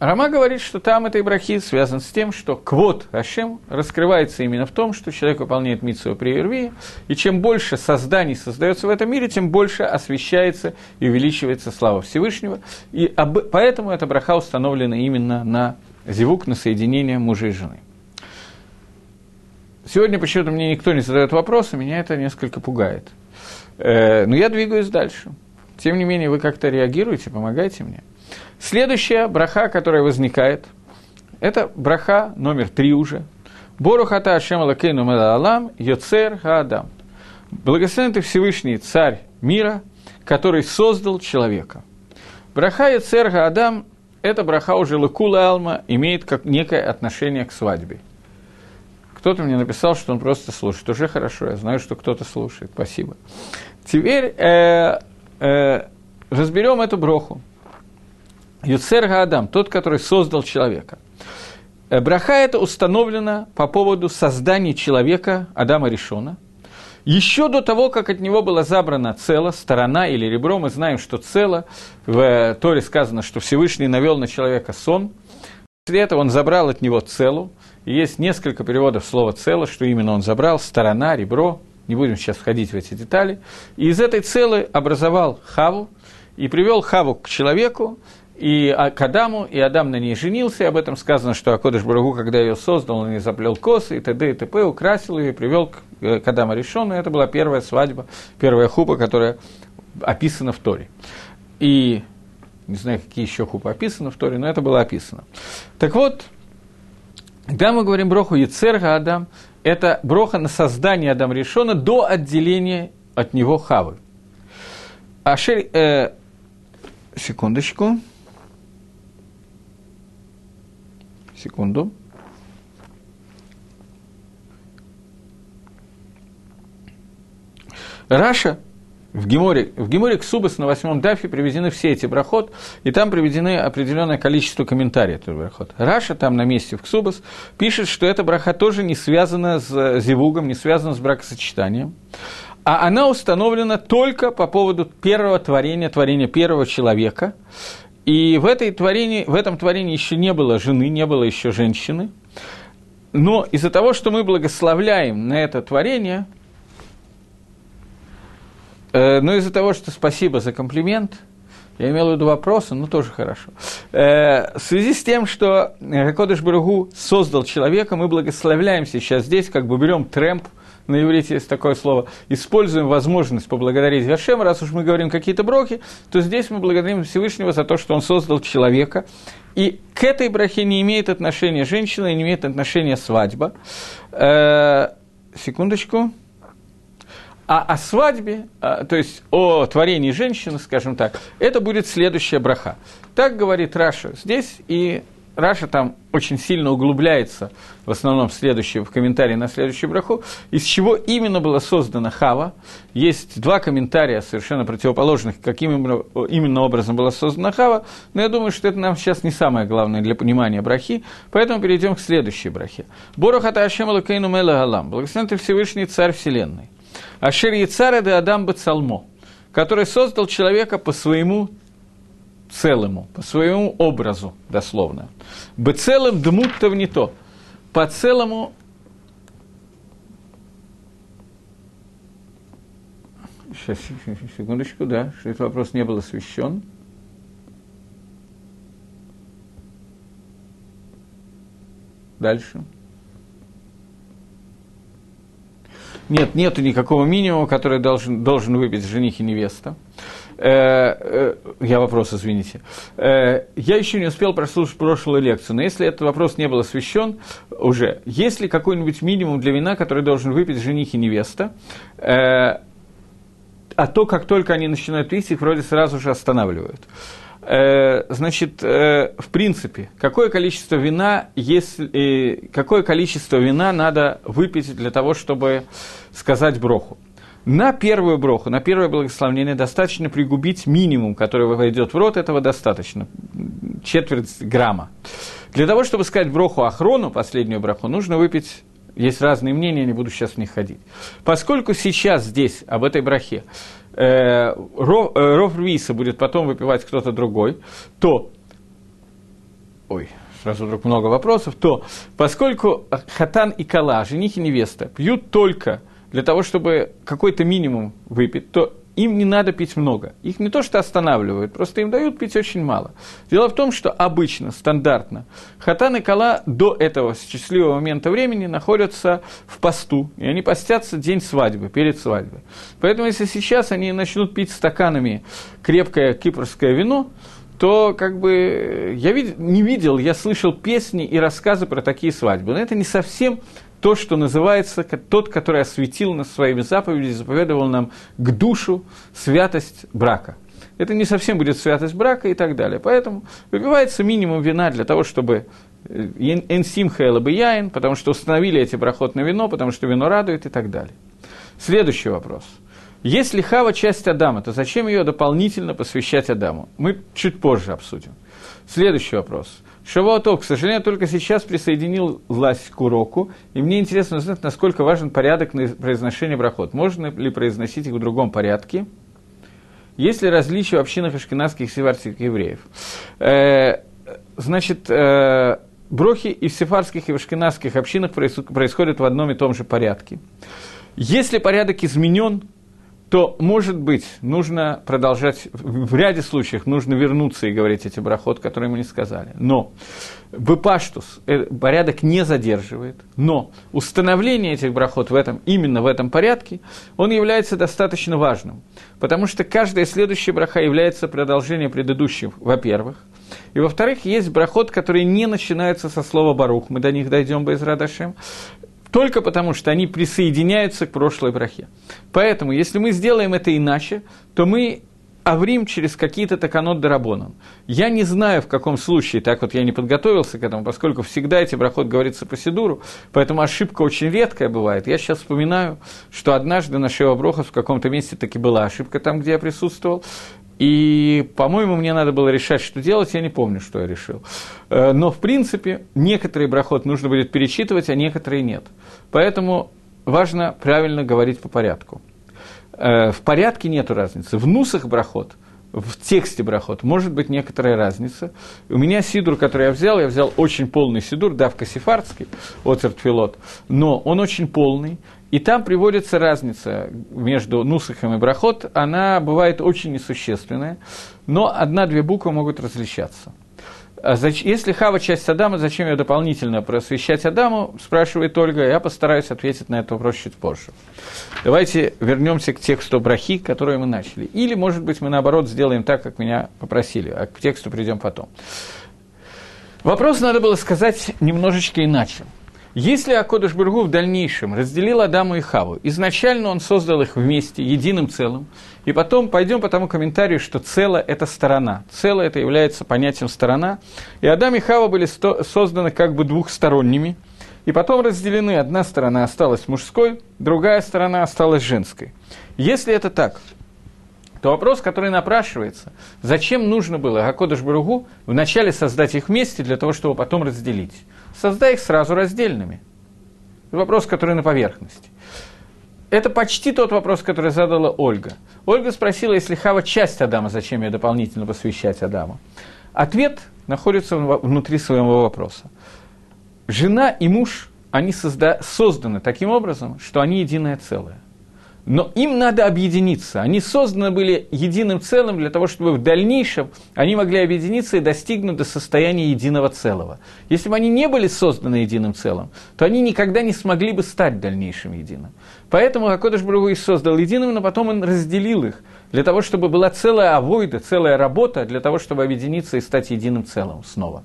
Рама говорит, что там этой брахи связан с тем, что квот Ашем раскрывается именно в том, что человек выполняет митсу при Ирвии, и чем больше созданий создается в этом мире, тем больше освещается и увеличивается слава Всевышнего. И об... поэтому эта браха установлена именно на зевук, на соединение мужа и жены. Сегодня почему-то мне никто не задает вопросы, меня это несколько пугает. Э, но я двигаюсь дальше. Тем не менее, вы как-то реагируете, помогаете мне. Следующая браха, которая возникает, это браха номер три уже. Борухата Ашем Алакейну Алам Йоцер Хаадам. Благословен ты Всевышний Царь мира, который создал человека. Браха и церга Адам – это браха уже Лакула Алма, имеет как некое отношение к свадьбе. Кто-то мне написал, что он просто слушает. Уже хорошо, я знаю, что кто-то слушает. Спасибо. Теперь э, э, разберем эту броху. Юцерга Адам, тот, который создал человека. Э, браха это установлено по поводу создания человека Адама Решона. Еще до того, как от него была забрана цело, сторона или ребро, мы знаем, что цело. В Торе сказано, что Всевышний навел на человека сон. После этого он забрал от него целу. Есть несколько переводов слова цело, что именно он забрал, сторона, ребро. Не будем сейчас входить в эти детали. И из этой целы образовал Хаву и привел Хаву к человеку, и а, к Адаму, и Адам на ней женился, и об этом сказано, что Акодыш Барагу, когда ее создал, он не заплел косы, и т.д. и т.п., украсил ее и привел к, э, к Адаму решенную. Это была первая свадьба, первая хупа, которая описана в Торе. И не знаю, какие еще хупы описаны в Торе, но это было описано. Так вот, когда мы говорим броху Ецерга Адам, это броха на создание Адам решена до отделения от него Хавы. אשר, э, секундочку. Секунду. Раши в Геморе, в Геморе Ксубас на восьмом дафе приведены все эти ברכות, и там приведены определенное количество комментариев этого ברכות. Раши там на месте в Ксубас пишет, что эта браха тоже не связана с зивугом, не связана с бракосочетанием, а она установлена только по поводу первого творения, творения первого человека, и в, этой творении, в этом творении еще не было жены, не было еще женщины. Но из-за того, что мы благословляем на это творение, э, но из-за того, что спасибо за комплимент, я имел в виду вопросы, ну тоже хорошо. Э, в связи с тем, что Кодыш Баругу создал человека, мы благословляем сейчас здесь, как бы берем трэмп – на иврите есть такое слово, используем возможность поблагодарить Гашема, раз уж мы говорим какие-то брохи, то здесь мы благодарим Всевышнего за то, что он создал человека. И к этой брахе не имеет отношения женщина, не имеет отношения свадьба. Э, секундочку. А о свадьбе, а, то есть о творении женщины, скажем так, это будет следующая браха. Так говорит Раши здесь, и Раши там очень сильно углубляется, в основном в, следующий, в комментарии на следующую браху, из чего именно была создана Хава. Есть два комментария совершенно противоположных, каким именно образом была создана Хава, но я думаю, что это нам сейчас не самое главное для понимания брахи, поэтому перейдем к следующей брахе. Борохата Ашем Алакейну Мела Галам, благословен ты Всевышний Царь Вселенной. Ашер Яцара де Адам Бацалмо, который создал человека по своему целому, по своему образу, дословно. Бы целым дмут-то не то. По целому Сейчас, секундочку, да, что этот вопрос не был освещен. Дальше. Нет, нету никакого минимума, который должен, должен выпить жених и невеста. Э, э, я вопрос, извините. Э, я еще не успел прослушать прошлую лекцию, но если этот вопрос не был освещен уже, есть ли какой-нибудь минимум для вина, который должен выпить жених и невеста? А то, как только они начинают пить, их вроде сразу же останавливают. Значит, в принципе, какое количество вина, если, какое количество вина надо выпить для того, чтобы сказать броху? На первую броху, на первое благословение достаточно пригубить минимум, который войдет в рот, этого достаточно, четверть грамма. Для того, чтобы сказать броху Ахрону, последнюю броху, нужно выпить, есть разные мнения, не буду сейчас в них ходить. Поскольку сейчас здесь, об этой брахе, э, ров, э, ров Рвиса будет потом выпивать кто-то другой, то, ой, сразу вдруг много вопросов, то поскольку хатан и кала, жених и невеста, пьют только для того, чтобы какой-то минимум выпить, то им не надо пить много. Их не то что останавливают, просто им дают пить очень мало. Дело в том, что обычно, стандартно, хатан и кала до этого счастливого момента времени находятся в посту, и они постятся день свадьбы, перед свадьбой. Поэтому если сейчас они начнут пить стаканами крепкое кипрское вино, то как бы я вид- не видел, я слышал песни и рассказы про такие свадьбы. Но это не совсем то, что называется, тот, который осветил нас своими заповедями, заповедовал нам к душу святость брака. Это не совсем будет святость брака и так далее. Поэтому выпивается минимум вина для того, чтобы э, энсимха яин, потому что установили эти брахот на вино, потому что вино радует и так далее. Следующий вопрос. Если хава часть Адама, то зачем ее дополнительно посвящать Адаму? Мы чуть позже обсудим. Следующий вопрос. Шавуатов, к сожалению, только сейчас присоединил власть к уроку, и мне интересно узнать, насколько важен порядок на произношения брахот. Можно ли произносить их в другом порядке? Есть ли различия в общинах ашкенадских и севарских евреев? Э, значит, э, брохи и в сефарских и в ашкенадских общинах происходят в одном и том же порядке. Если порядок изменен, то, может быть, нужно продолжать, в ряде случаев нужно вернуться и говорить эти брахот, которые мы не сказали. Но Бепаштус э, порядок не задерживает, но установление этих брахот в этом, именно в этом порядке, он является достаточно важным, потому что каждая следующая браха является продолжением предыдущих, во-первых, и во-вторых, есть брахот, которые не начинаются со слова «барух», мы до них дойдем без радашем, только потому, что они присоединяются к прошлой брахе. Поэтому, если мы сделаем это иначе, то мы аврим через какие-то таканот дарабонан. Я не знаю, в каком случае, так вот я не подготовился к этому, поскольку всегда эти брахот говорится по Сидуру, поэтому ошибка очень редкая бывает. Я сейчас вспоминаю, что однажды на Шева Брохас в каком-то месте таки была ошибка там, где я присутствовал, и, по-моему, мне надо было решать, что делать, я не помню, что я решил. Э, но, в принципе, некоторые брахот нужно будет перечитывать, а некоторые нет. Поэтому важно правильно говорить по порядку. Э, в порядке нет разницы. В нусах брахот, в тексте брахот может быть некоторая разница. У меня сидур, который я взял, я взял очень полный сидур, давка сефардский, оцертфилот, но он очень полный, и там приводится разница между нусахом и брахот, она бывает очень несущественная, но одна-две буквы могут различаться. А если хава часть Адама, зачем ее дополнительно просвещать Адаму, спрашивает Ольга, я постараюсь ответить на этот вопрос чуть позже. Давайте вернемся к тексту брахи, который мы начали. Или, может быть, мы наоборот сделаем так, как меня попросили, а к тексту придем потом. Вопрос надо было сказать немножечко иначе. Если Акодыш Бургу в дальнейшем разделил Адаму и Хаву, изначально он создал их вместе, единым целым, и потом пойдем по тому комментарию, что цело – это сторона. Цело – это является понятием сторона. И Адам и Хава были созданы как бы двухсторонними, и потом разделены. Одна сторона осталась мужской, другая сторона осталась женской. Если это так, то вопрос, который напрашивается, зачем нужно было Акодыш Баругу вначале создать их вместе для того, чтобы потом разделить? Создай их сразу раздельными. Вопрос, который на поверхности. Это почти тот вопрос, который задала Ольга. Ольга спросила, если Хава часть Адама, зачем ее дополнительно посвящать Адаму? Ответ находится внутри своего вопроса. Жена и муж, они созда- созданы таким образом, что они единое целое. Но им надо объединиться. Они созданы были единым целым для того, чтобы в дальнейшем они могли объединиться и достигнуть до состояния единого целого. Если бы они не были созданы единым целым, то они никогда не смогли бы стать дальнейшим единым. Поэтому Акодыш Бругу и создал единым, но потом он разделил их, для того, чтобы была целая авойда, целая работа, для того, чтобы объединиться и стать единым целым снова.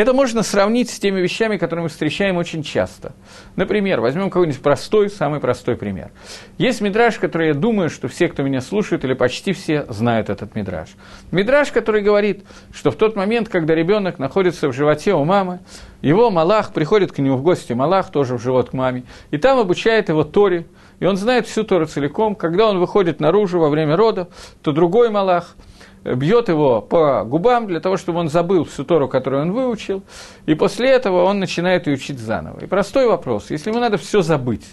Это можно сравнить с теми вещами, которые мы встречаем очень часто. Например, возьмем какой-нибудь простой, самый простой пример. Есть мидраж, который я думаю, что все, кто меня слушает, или почти все знают этот мидраж. Мидраж, который говорит, что в тот момент, когда ребенок находится в животе у мамы, его Малах приходит к нему в гости, Малах тоже в живот к маме, и там обучает его Торе, и он знает всю Тору целиком. Когда он выходит наружу во время родов, то другой Малах – бьет его по губам для того, чтобы он забыл всю Тору, которую он выучил, и после этого он начинает ее учить заново. И простой вопрос, если ему надо все забыть,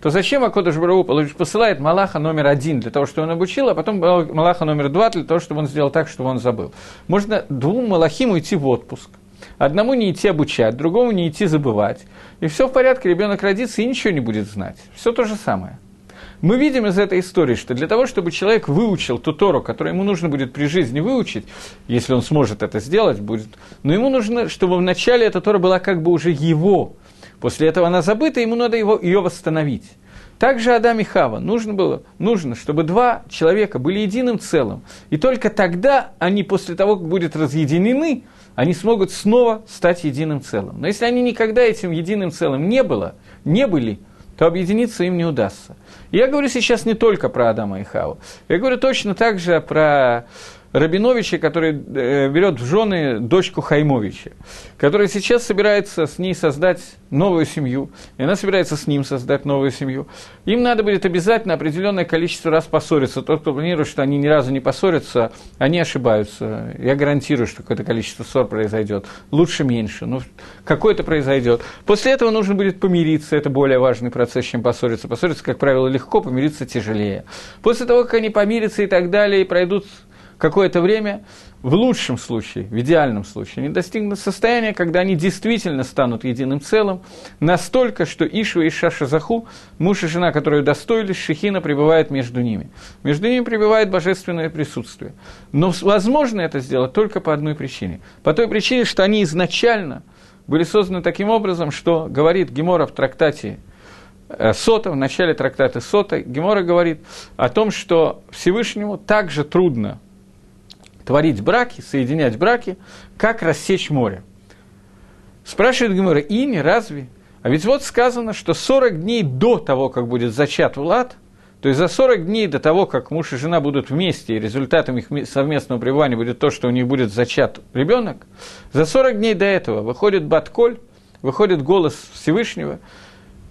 то зачем Акодыш Барау посылает Малаха номер один для того, чтобы он обучил, а потом Малаха номер два для того, чтобы он сделал так, чтобы он забыл? Можно двум Малахим уйти в отпуск. Одному не идти обучать, другому не идти забывать. И все в порядке, ребенок родится и ничего не будет знать. Все то же самое. Мы видим из этой истории, что для того, чтобы человек выучил ту Тору, которую ему нужно будет при жизни выучить, если он сможет это сделать, будет, но ему нужно, чтобы вначале эта Тора была как бы уже его. После этого она забыта, ему надо его, ее восстановить. Также Адам и Хава нужно было, нужно, чтобы два человека были единым целым. И только тогда они, после того, как будут разъединены, они смогут снова стать единым целым. Но если они никогда этим единым целым не, было, не были, то объединиться им не удастся. Я говорю сейчас не только про Адама и Хаву. Я говорю точно так же про Рабиновича, который э, берет в жены дочку Хаймовича, который сейчас собирается с ней создать новую семью, и она собирается с ним создать новую семью. Им надо будет обязательно определенное количество раз поссориться. Тот, кто планирует, что они ни разу не поссорятся, они ошибаются. Я гарантирую, что какое-то количество ссор произойдет. Лучше меньше, но какое-то произойдет. После этого нужно будет помириться, это более важный процесс, чем поссориться. Поссориться, как правило, легко, помириться тяжелее. После того, как они помирятся и так далее, и пройдут какое-то время, в лучшем случае, в идеальном случае, они достигнут состояния, когда они действительно станут единым целым, настолько, что Ишва и Шаша Заху, муж и жена, которые удостоились, Шехина пребывает между ними. Между ними пребывает божественное присутствие. Но возможно это сделать только по одной причине. По той причине, что они изначально были созданы таким образом, что говорит Гемора в трактате э, Сота, в начале трактата Сота, Гемора говорит о том, что Всевышнему также трудно творить браки, соединять браки, как рассечь море. Спрашивает Гемора, и не разве? А ведь вот сказано, что 40 дней до того, как будет зачат Влад, то есть за 40 дней до того, как муж и жена будут вместе, и результатом их совместного пребывания будет то, что у них будет зачат ребенок, за 40 дней до этого выходит Батколь, выходит голос Всевышнего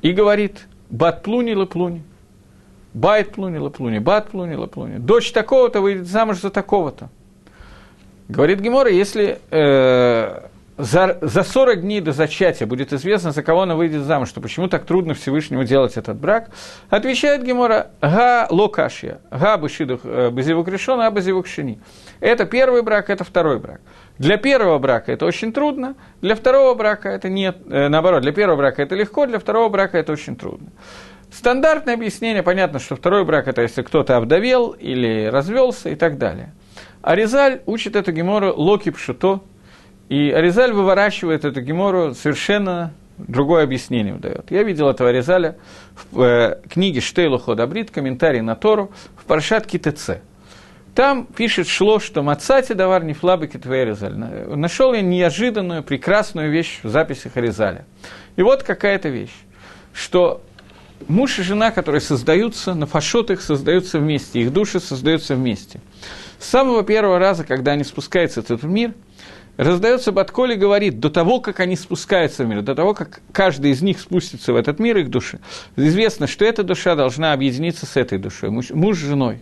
и говорит «Бат плуни плуни», «Байт плуни плуни», «Бат плуни плуни», «Дочь такого-то выйдет замуж за такого-то». Говорит Гемора, если э, за, за 40 дней до зачатия будет известно, за кого она выйдет замуж, что почему так трудно Всевышнему делать этот брак, отвечает Гемора, га локашья, га бышидух э, базивук решен, а базивук шини. Это первый брак, это второй брак. Для первого брака это очень трудно, для второго брака это нет, э, наоборот, для первого брака это легко, для второго брака это очень трудно. Стандартное объяснение, понятно, что второй брак это если кто-то обдавел или развелся и так далее. Аризаль учит эту гемору локи пшуто, и Аризаль выворачивает эту гемору совершенно другое объяснение дает. Я видел этого Аризаля в э, книге Штейлу Ходабрит, комментарий на Тору, в Паршат ТЦ. Там пишет Шло, что «Мацати давар не флабыки Аризаль». Нашел я неожиданную, прекрасную вещь в записях Аризаля. И вот какая-то вещь, что муж и жена, которые создаются, на фашот их создаются вместе, их души создаются вместе – с самого первого раза, когда они спускаются в этот мир, раздается Батколь и говорит, до того, как они спускаются в мир, до того, как каждый из них спустится в этот мир, их души, известно, что эта душа должна объединиться с этой душой, муж, муж с женой.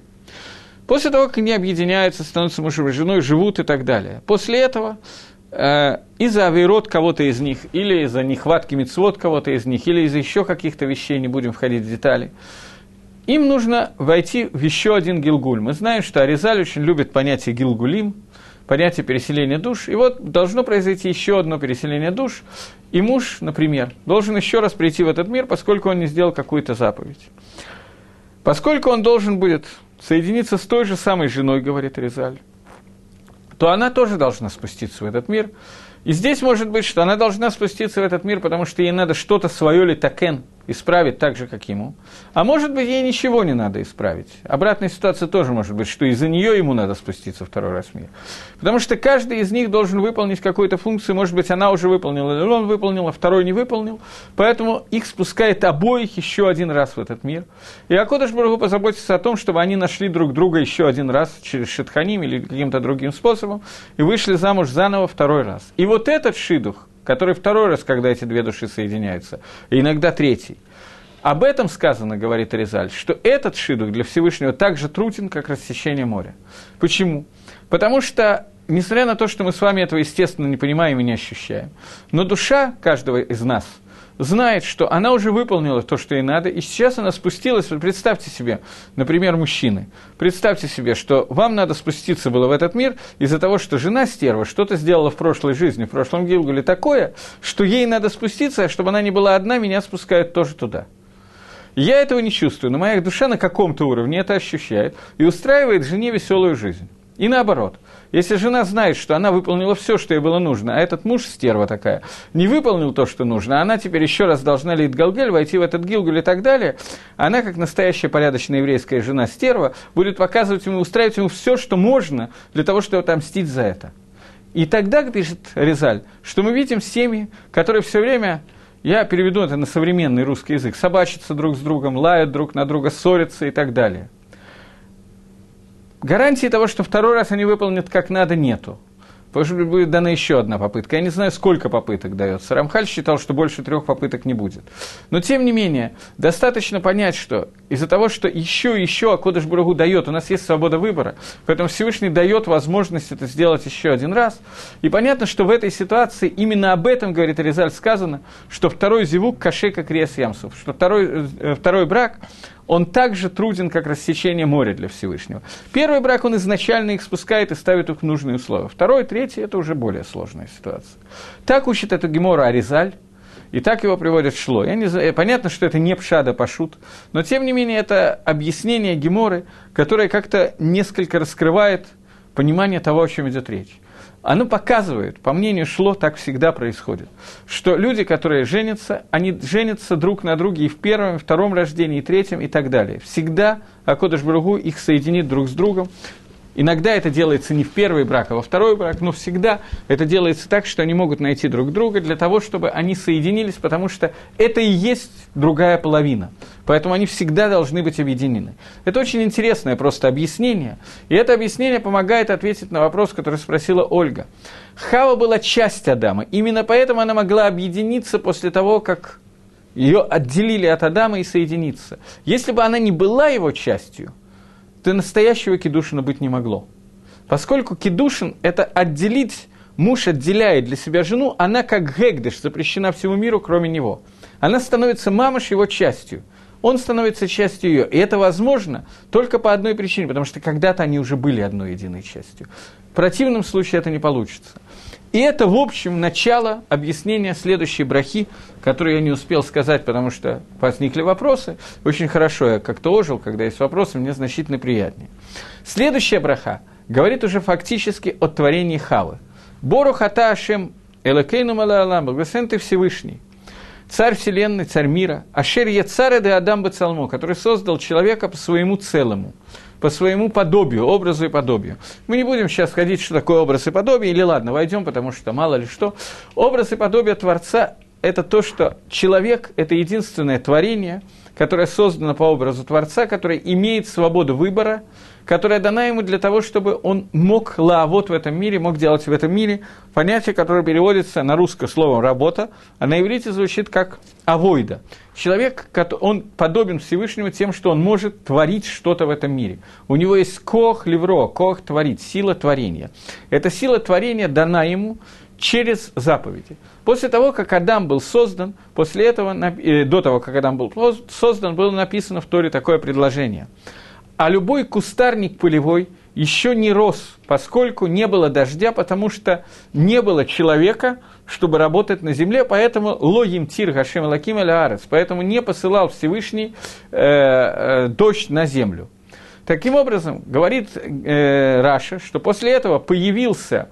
После того, как они объединяются, становятся мужем и женой, живут и так далее. После этого э, из-за авирот кого-то из них, или из-за нехватки мецвод кого-то из них, или из-за еще каких-то вещей, не будем входить в детали – им нужно войти в еще один гилгуль. Мы знаем, что Аризаль очень любит понятие гилгулим, понятие переселения душ. И вот должно произойти еще одно переселение душ. И муж, например, должен еще раз прийти в этот мир, поскольку он не сделал какую-то заповедь. Поскольку он должен будет соединиться с той же самой женой, говорит Аризаль, то она тоже должна спуститься в этот мир. И здесь может быть, что она должна спуститься в этот мир, потому что ей надо что-то свое литакен исправить так же, как ему. А может быть, ей ничего не надо исправить. Обратная ситуация тоже может быть, что из-за нее ему надо спуститься второй раз в мир. Потому что каждый из них должен выполнить какую-то функцию, может быть, она уже выполнила, или он выполнил, а второй не выполнил. Поэтому их спускает обоих еще один раз в этот мир. И Акодыш Барагу позаботится о том, чтобы они нашли друг друга еще один раз через Шитханим или каким-то другим способом и вышли замуж заново второй раз. И вот этот шидух, который второй раз, когда эти две души соединяются, и иногда третий. Об этом сказано, говорит Резаль, что этот шидух для Всевышнего так же труден, как рассечение моря. Почему? Потому что, несмотря на то, что мы с вами этого, естественно, не понимаем и не ощущаем, но душа каждого из нас – знает, что она уже выполнила то, что ей надо, и сейчас она спустилась, представьте себе, например, мужчины, представьте себе, что вам надо спуститься было в этот мир из-за того, что жена стерва что-то сделала в прошлой жизни, в прошлом Гилгуле такое, что ей надо спуститься, а чтобы она не была одна, меня спускают тоже туда. Я этого не чувствую, но моя душа на каком-то уровне это ощущает и устраивает жене веселую жизнь. И наоборот – если жена знает, что она выполнила все, что ей было нужно, а этот муж, стерва такая, не выполнил то, что нужно, она теперь еще раз должна лить Галгель, войти в этот Гилгуль и так далее, она, как настоящая порядочная еврейская жена стерва, будет показывать ему, устраивать ему все, что можно для того, чтобы отомстить за это. И тогда, пишет Резаль, что мы видим семьи, которые все время, я переведу это на современный русский язык, собачатся друг с другом, лают друг на друга, ссорятся и так далее. Гарантии того, что второй раз они выполнят как надо, нету. Может быть, будет дана еще одна попытка. Я не знаю, сколько попыток дается. Рамхаль считал, что больше трех попыток не будет. Но, тем не менее, достаточно понять, что из-за того, что еще и еще Акодыш Бурагу дает, у нас есть свобода выбора, поэтому Всевышний дает возможность это сделать еще один раз. И понятно, что в этой ситуации именно об этом, говорит Резаль, сказано, что второй зевук каше как рез ямсов, что второй, э, второй брак, он также труден, как рассечение моря для Всевышнего. Первый брак он изначально их спускает и ставит их в нужные условия. Второй, третий – это уже более сложная ситуация. Так учит эту Гемора Аризаль, и так его приводят в Шло. Я не знаю, понятно, что это не Пшада Пашут, но тем не менее это объяснение Геморы, которое как-то несколько раскрывает понимание того, о чем идет речь оно показывает, по мнению Шло, так всегда происходит, что люди, которые женятся, они женятся друг на друге и в первом, и втором рождении, и третьем, и так далее. Всегда Акодыш Бругу их соединит друг с другом, Иногда это делается не в первый брак, а во второй брак, но всегда это делается так, что они могут найти друг друга для того, чтобы они соединились, потому что это и есть другая половина. Поэтому они всегда должны быть объединены. Это очень интересное просто объяснение. И это объяснение помогает ответить на вопрос, который спросила Ольга. Хава была часть Адама. Именно поэтому она могла объединиться после того, как ее отделили от Адама и соединиться. Если бы она не была его частью – то настоящего кедушина быть не могло. Поскольку кедушин – это отделить, муж отделяет для себя жену, она как гегдыш запрещена всему миру, кроме него. Она становится мамаш его частью. Он становится частью ее. И это возможно только по одной причине, потому что когда-то они уже были одной единой частью. В противном случае это не получится. И это, в общем, начало объяснения следующей брахи, которую я не успел сказать, потому что возникли вопросы. Очень хорошо я как-то ожил, когда есть вопросы, мне значительно приятнее. Следующая браха говорит уже фактически о творении Хавы. Бору хата Ашем Элакейну Малаалам, благословен ты Всевышний, царь вселенной, царь мира, Ашер Яцаре де Адам Бацалмо, который создал человека по своему целому по своему подобию, образу и подобию. Мы не будем сейчас ходить, что такое образ и подобие, или ладно, войдем, потому что мало ли что. Образ и подобие Творца – это то, что человек – это единственное творение, которое создано по образу Творца, которое имеет свободу выбора – которая дана ему для того, чтобы он мог лаавот в этом мире, мог делать в этом мире понятие, которое переводится на русское словом «работа», а на иврите звучит как «авойда». Человек, он подобен Всевышнему тем, что он может творить что-то в этом мире. У него есть кох левро, кох творить, сила творения. Эта сила творения дана ему через заповеди. После того, как Адам был создан, после этого, э, до того, как Адам был создан, было написано в Торе такое предложение – а любой кустарник полевой еще не рос, поскольку не было дождя, потому что не было человека, чтобы работать на земле, поэтому логим тир Гашем Лаким Арец, поэтому не посылал Всевышний э, э, дождь на землю. Таким образом, говорит э, Раша, что после этого появился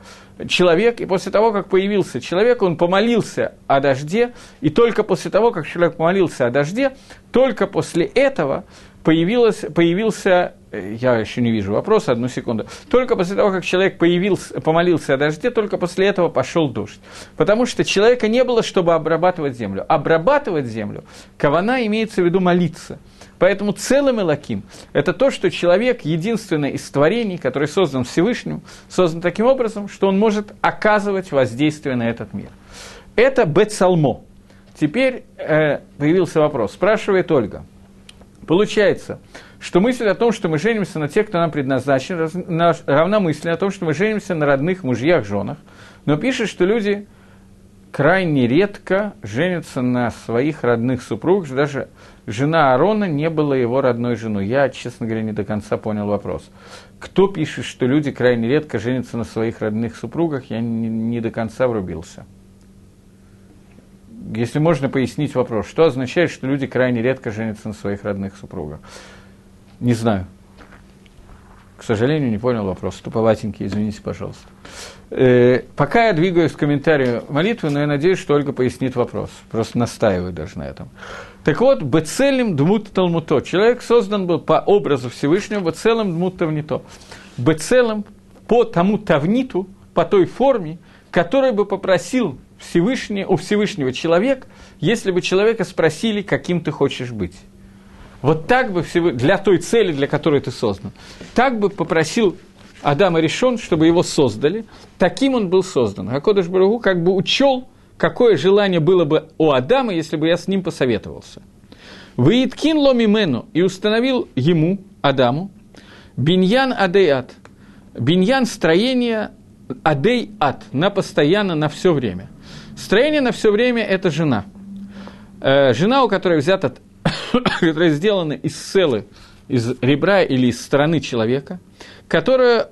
человек, и после того, как появился человек, он помолился о дожде, и только после того, как человек помолился о дожде, только после этого появилось, появился, э, я еще не вижу вопроса, одну секунду, только после того, как человек появился, помолился о дожде, только после этого пошел дождь. Потому что человека не было, чтобы обрабатывать землю. Обрабатывать землю, кавана имеется в виду молиться. Поэтому целым Элаким – это то, что человек единственное из творений, который создан Всевышним, создан таким образом, что он может оказывать воздействие на этот мир. Это Бецалмо. Теперь э, появился вопрос. Спрашивает Ольга – Получается, что мысль о том, что мы женимся на тех, кто нам предназначен, равна мысли о том, что мы женимся на родных мужьях, женах, но пишет, что люди крайне редко женятся на своих родных супругах, даже жена Аарона не была его родной женой. Я, честно говоря, не до конца понял вопрос. Кто пишет, что люди крайне редко женятся на своих родных супругах, я не, не до конца врубился если можно пояснить вопрос, что означает, что люди крайне редко женятся на своих родных супругах? Не знаю. К сожалению, не понял вопрос. Туповатенький, извините, пожалуйста. Э, пока я двигаюсь к комментарию молитвы, но я надеюсь, что Ольга пояснит вопрос. Просто настаиваю даже на этом. Так вот, Бецелем Дмут Талмуто. Человек создан был по образу Всевышнего, Бецелем Дмут Тавнито. Бецелем по тому Тавниту, по той форме, которой бы попросил Всевышний, у Всевышнего человек, если бы человека спросили, каким ты хочешь быть. Вот так бы для той цели, для которой ты создан. Так бы попросил Адама решен, чтобы его создали. Таким он был создан. А Кодыш Барагу как бы учел, какое желание было бы у Адама, если бы я с ним посоветовался. Выиткин ломимену и установил ему, Адаму, биньян адеят. Биньян строение адей ад, на постоянно, на все время. Строение на все время – это жена. Э, жена, у которой взята которые сделаны из целы, из ребра или из стороны человека, которая,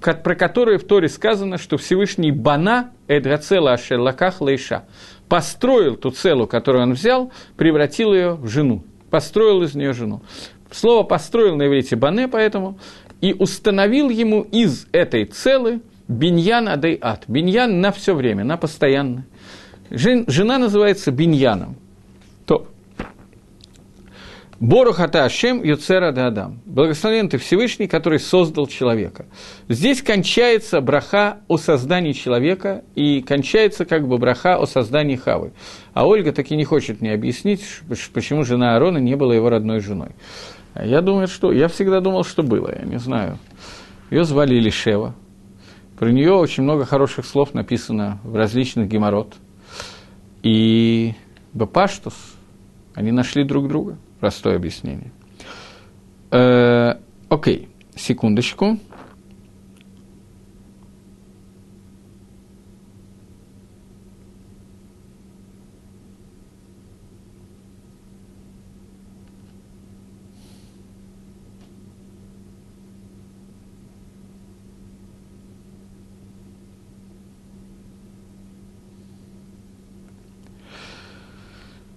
про которую в Торе сказано, что Всевышний Бана Эдрацела Ашерлаках Лейша построил ту целу, которую он взял, превратил ее в жену, построил из нее жену. Слово «построил» на иврите «бане», поэтому, и установил ему из этой целы биньян адей ад. Биньян на все время, на постоянно. Жена называется биньяном. То Борухата Ашем Юцера Адам. Благословен ты Всевышний, который создал человека. Здесь кончается браха о создании человека и кончается как бы браха о создании Хавы. А Ольга таки не хочет мне объяснить, почему жена Аарона не была его родной женой. Я думаю, что... Я всегда думал, что было, я не знаю. Ее звали Лишева. Про нее очень много хороших слов написано в различных геморрот. И Бапаштус, они нашли друг друга. Простое объяснение. Э, окей, секундочку.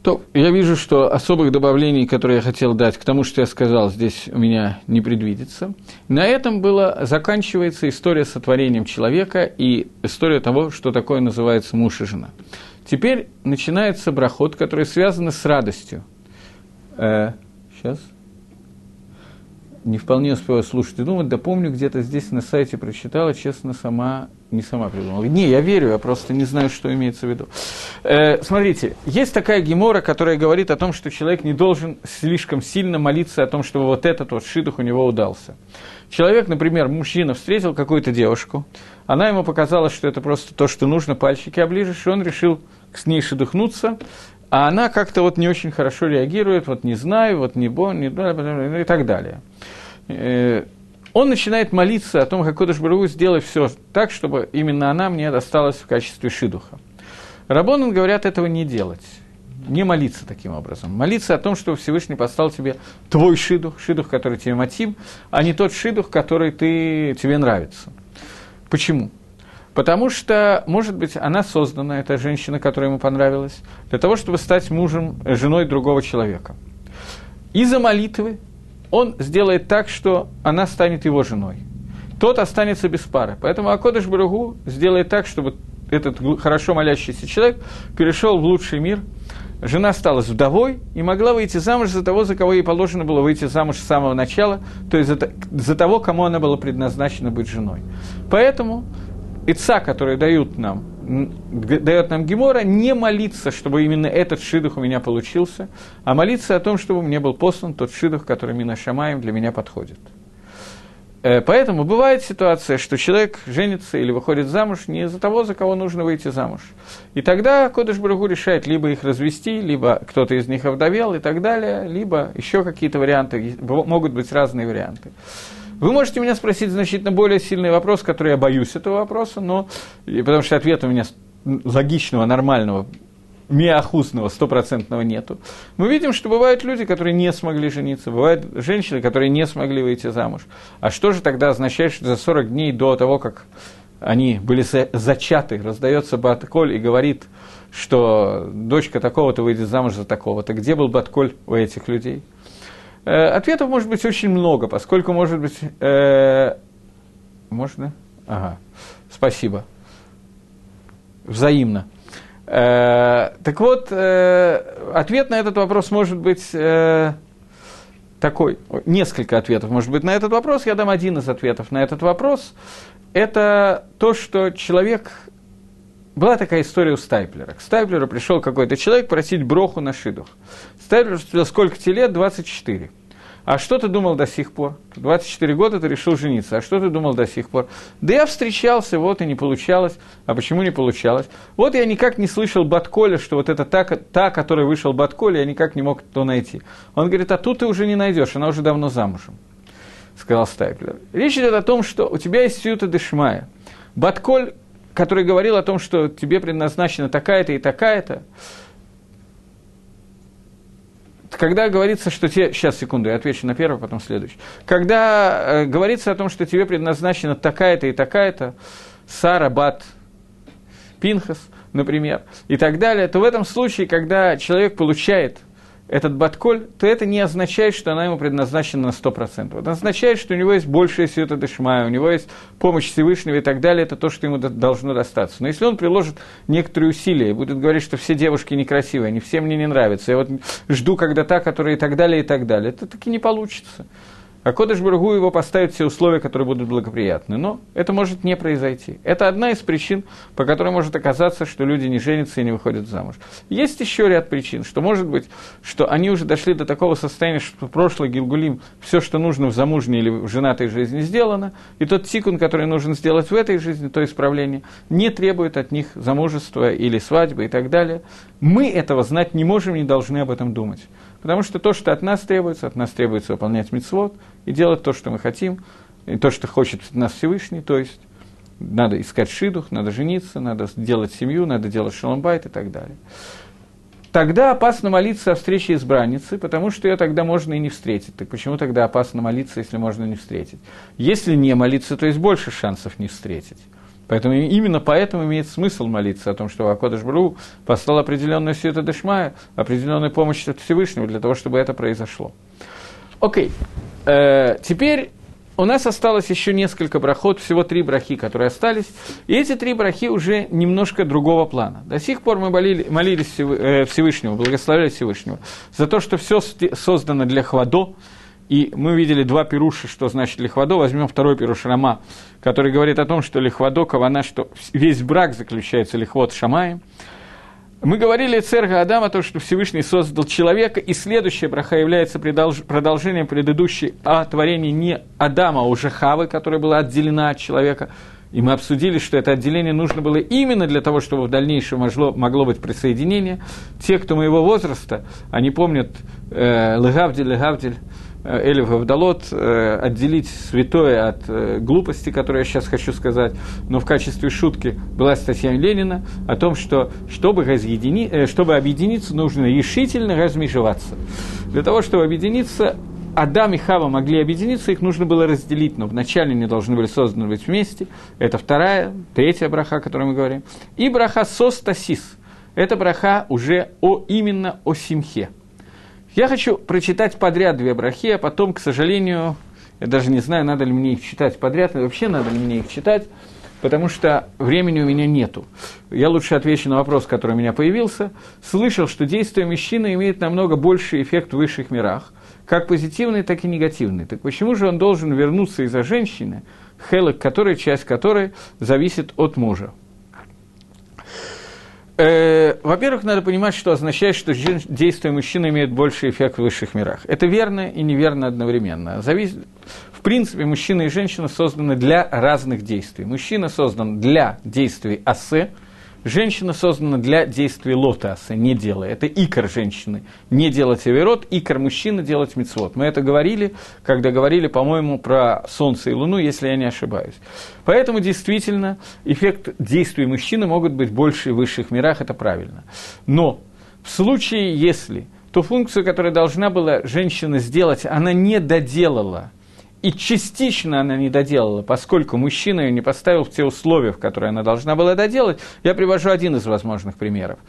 То, я вижу, что особых добавлений, которые я хотел дать к тому, что я сказал, здесь у меня не предвидится. На этом было, заканчивается история сотворением человека и история того, что такое называется муж и жена. Теперь начинается брахот, который связан с радостью. Э, сейчас. Не вполне успела слушать и думать, да помню, где-то здесь на сайте прочитала, честно, сама не сама придумала. Не, я верю, я просто не знаю, что имеется в виду. Э, смотрите, есть такая гемора, которая говорит о том, что человек не должен слишком сильно молиться о том, чтобы вот этот вот шидух у него удался. Человек, например, мужчина встретил какую-то девушку, она ему показала, что это просто то, что нужно, пальчики оближешь, и он решил с ней шедухнуться, а она как-то вот не очень хорошо реагирует, вот не знаю, вот не бо, не и так далее. Он начинает молиться о том, как Кодыш Бару сделать все так, чтобы именно она мне досталась в качестве шидуха. Рабонан говорят этого не делать, не молиться таким образом. Молиться о том, что Всевышний послал тебе твой шидух, шидух, который тебе мотив, а не тот шидух, который ты, тебе нравится. Почему? Потому что, может быть, она создана, эта женщина, которая ему понравилась, для того, чтобы стать мужем, женой другого человека. Из-за молитвы он сделает так, что она станет его женой. Тот останется без пары. Поэтому Акодыш Баругу сделает так, чтобы этот хорошо молящийся человек перешел в лучший мир. Жена стала вдовой и могла выйти замуж за того, за кого ей положено было выйти замуж с самого начала, то есть за, за того, кому она была предназначена быть женой. Поэтому Ица, который дают нам, дает нам Гемора, не молиться, чтобы именно этот шидух у меня получился, а молиться о том, чтобы мне был послан тот шидух, который Мина Шамаем для меня подходит. Э, поэтому бывает ситуация, что человек женится или выходит замуж не из-за того, за кого нужно выйти замуж. И тогда Кодыш Барагу решает либо их развести, либо кто-то из них овдовел и так далее, либо еще какие-то варианты, могут быть разные варианты. Вы можете меня спросить значительно более сильный вопрос, который я боюсь этого вопроса, но, потому что ответа у меня логичного, нормального, миахусного, стопроцентного нету. Мы видим, что бывают люди, которые не смогли жениться, бывают женщины, которые не смогли выйти замуж. А что же тогда означает, что за 40 дней до того, как они были зачаты, раздается Батколь и говорит, что дочка такого-то выйдет замуж за такого-то. Где был Батколь у этих людей? Э, ответов может быть очень много, поскольку может быть... Э, можно? Ага, спасибо. Взаимно. Э, так вот, э, ответ на этот вопрос может быть... Э, такой, несколько ответов, может быть, на этот вопрос. Я дам один из ответов на этот вопрос. Это то, что человек... Была такая история у Стайплера. К Стайплеру пришел какой-то человек просить броху на шидух. Стайплер спросил, сколько тебе лет? 24. А что ты думал до сих пор? 24 года ты решил жениться. А что ты думал до сих пор? Да я встречался, вот и не получалось. А почему не получалось? Вот я никак не слышал Батколя, что вот это та, та которая вышел Батколя, я никак не мог то найти. Он говорит, а тут ты уже не найдешь, она уже давно замужем, сказал Стайплер. Речь идет о том, что у тебя есть Сьюта Дешмая. Батколь, который говорил о том, что тебе предназначена такая-то и такая-то, когда говорится, что тебе... Сейчас, секунду, я отвечу на первый, потом следующий. Когда э, говорится о том, что тебе предназначена такая-то и такая-то, Сара, Бат, Пинхас, например, и так далее, то в этом случае, когда человек получает этот батколь, то это не означает, что она ему предназначена на 100%. Это означает, что у него есть большая сюта дешмая, у него есть помощь Всевышнего и так далее, это то, что ему должно достаться. Но если он приложит некоторые усилия и будет говорить, что все девушки некрасивые, они все мне не нравятся, я вот жду, когда та, которая и так далее, и так далее, это таки не получится. А Кодыш Бургу его поставит все условия, которые будут благоприятны. Но это может не произойти. Это одна из причин, по которой может оказаться, что люди не женятся и не выходят замуж. Есть еще ряд причин, что может быть, что они уже дошли до такого состояния, что прошлый Гилгулим, все, что нужно в замужней или в женатой жизни сделано, и тот тикун, который нужен сделать в этой жизни, то исправление, не требует от них замужества или свадьбы и так далее. Мы этого знать не можем, не должны об этом думать. Потому что то, что от нас требуется, от нас требуется выполнять мицвод и делать то, что мы хотим, и то, что хочет от нас Всевышний, то есть надо искать шидух, надо жениться, надо делать семью, надо делать шаломбайт и так далее. Тогда опасно молиться о встрече избранницы, потому что ее тогда можно и не встретить. Так почему тогда опасно молиться, если можно не встретить? Если не молиться, то есть больше шансов не встретить. Поэтому именно поэтому имеет смысл молиться о том, что Акодыш Бру послал определенную света Дешмая, определенную помощь от Всевышнего для того, чтобы это произошло. Окей. Э, теперь у нас осталось еще несколько брахот, всего три брахи, которые остались. И эти три брахи уже немножко другого плана. До сих пор мы молили, молились э, Всевышнему, благословляли Всевышнего за то, что все создано для хвадо, и мы видели два пируша, что значит лихвадо. Возьмем второй пируш Рама, который говорит о том, что лихвадо, кавана, что весь брак заключается лихвод шамаем. Мы говорили церга Адама, то, что Всевышний создал человека, и следующая браха является продолжением предыдущей о творении не Адама, а уже Хавы, которая была отделена от человека. И мы обсудили, что это отделение нужно было именно для того, чтобы в дальнейшем могло, могло быть присоединение. Те, кто моего возраста, они помнят э, Легавдиль, Легавдиль, Э, Элев Гавдалот, э, отделить святое от э, глупости, которую я сейчас хочу сказать, но в качестве шутки была статья Ленина о том, что чтобы, разъедини... чтобы объединиться, нужно решительно размежеваться. Для того, чтобы объединиться, Адам и Хава могли объединиться, их нужно было разделить, но вначале они должны были созданы быть вместе. Это вторая, третья браха, о которой мы говорим. И браха Состасис. Это браха уже о, именно о Симхе. Я хочу прочитать подряд две брахи, а потом, к сожалению, я даже не знаю, надо ли мне их читать подряд, вообще надо ли мне их читать, потому что времени у меня нету. Я лучше отвечу на вопрос, который у меня появился. Слышал, что действие мужчины имеет намного больший эффект в высших мирах, как позитивный, так и негативный. Так почему же он должен вернуться из-за женщины, хелок которой, часть которой зависит от мужа? Э, во-первых, надо понимать, что означает, что действия мужчины имеют больший эффект в высших мирах. Это верно и неверно одновременно. Завис... В принципе, мужчина и женщина созданы для разных действий. Мужчина создан для действий асе – Женщина создана для действий лотаса, не делая. Это икор женщины. Не делать аверот, икор мужчины делать мицвод. Мы это говорили, когда говорили, по-моему, про Солнце и Луну, если я не ошибаюсь. Поэтому действительно эффект действий мужчины могут быть больше в высших мирах, это правильно. Но в случае, если ту функцию, которую должна была женщина сделать, она не доделала – и частично она не доделала, поскольку мужчина ее не поставил в те условия, в которые она должна была доделать. Я привожу один из возможных примеров.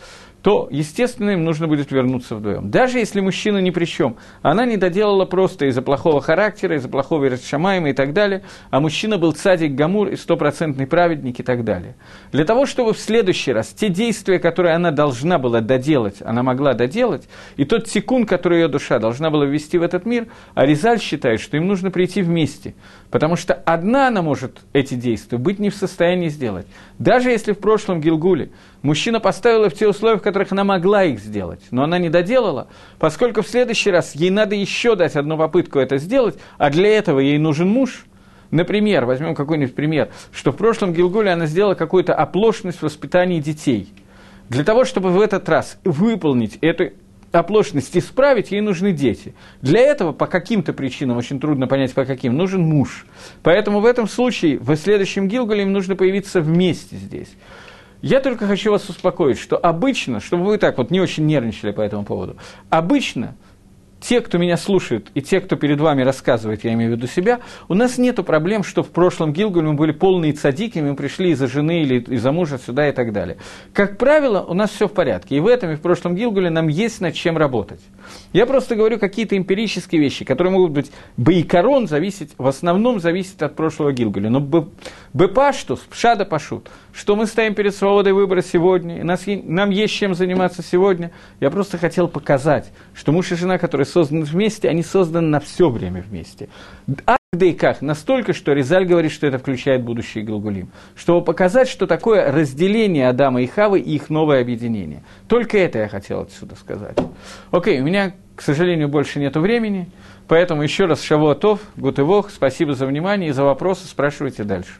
То, естественно, им нужно будет вернуться вдвоем. Даже если мужчина ни при чем, она не доделала просто из-за плохого характера, из-за плохого Иршамаема и так далее, а мужчина был цадик Гамур и стопроцентный праведник и так далее. Для того, чтобы в следующий раз те действия, которые она должна была доделать, она могла доделать, и тот секунд, который ее душа должна была ввести в этот мир, Аризаль считает, что им нужно прийти вместе, потому что одна она может эти действия быть не в состоянии сделать. Даже если в прошлом Гилгуле мужчина поставил ее в те условия, в которых она могла их сделать, но она не доделала, поскольку в следующий раз ей надо еще дать одну попытку это сделать, а для этого ей нужен муж. Например, возьмем какой-нибудь пример, что в прошлом Гилгуле она сделала какую-то оплошность в воспитании детей. Для того, чтобы в этот раз выполнить эту оплошность исправить, ей нужны дети. Для этого по каким-то причинам, очень трудно понять по каким, нужен муж. Поэтому в этом случае в следующем Гилгале им нужно появиться вместе здесь. Я только хочу вас успокоить, что обычно, чтобы вы так вот не очень нервничали по этому поводу, обычно – те, кто меня слушает, и те, кто перед вами рассказывает, я имею в виду себя, у нас нет проблем, что в прошлом Гилгуле мы были полные цадики, мы пришли из-за жены или из-за мужа сюда и так далее. Как правило, у нас все в порядке. И в этом, и в прошлом Гилгуле нам есть над чем работать. Я просто говорю какие-то эмпирические вещи, которые могут быть Бейкарон зависеть, в основном зависит от прошлого Гилгуля. Но Бепаштус, Пшада Пашут, что мы стоим перед свободой выбора сегодня, и нас, нам есть чем заниматься сегодня. Я просто хотел показать, что муж и жена, которые созданы вместе, они созданы на все время вместе. Да и как? Настолько, что Резаль говорит, что это включает будущее Гилгулим. Чтобы показать, что такое разделение Адама и Хавы и их новое объединение. Только это я хотел отсюда сказать. Окей, у меня, к сожалению, больше нет времени. Поэтому еще раз Шавуатов, Гутывох, спасибо за внимание и за вопросы. Спрашивайте дальше.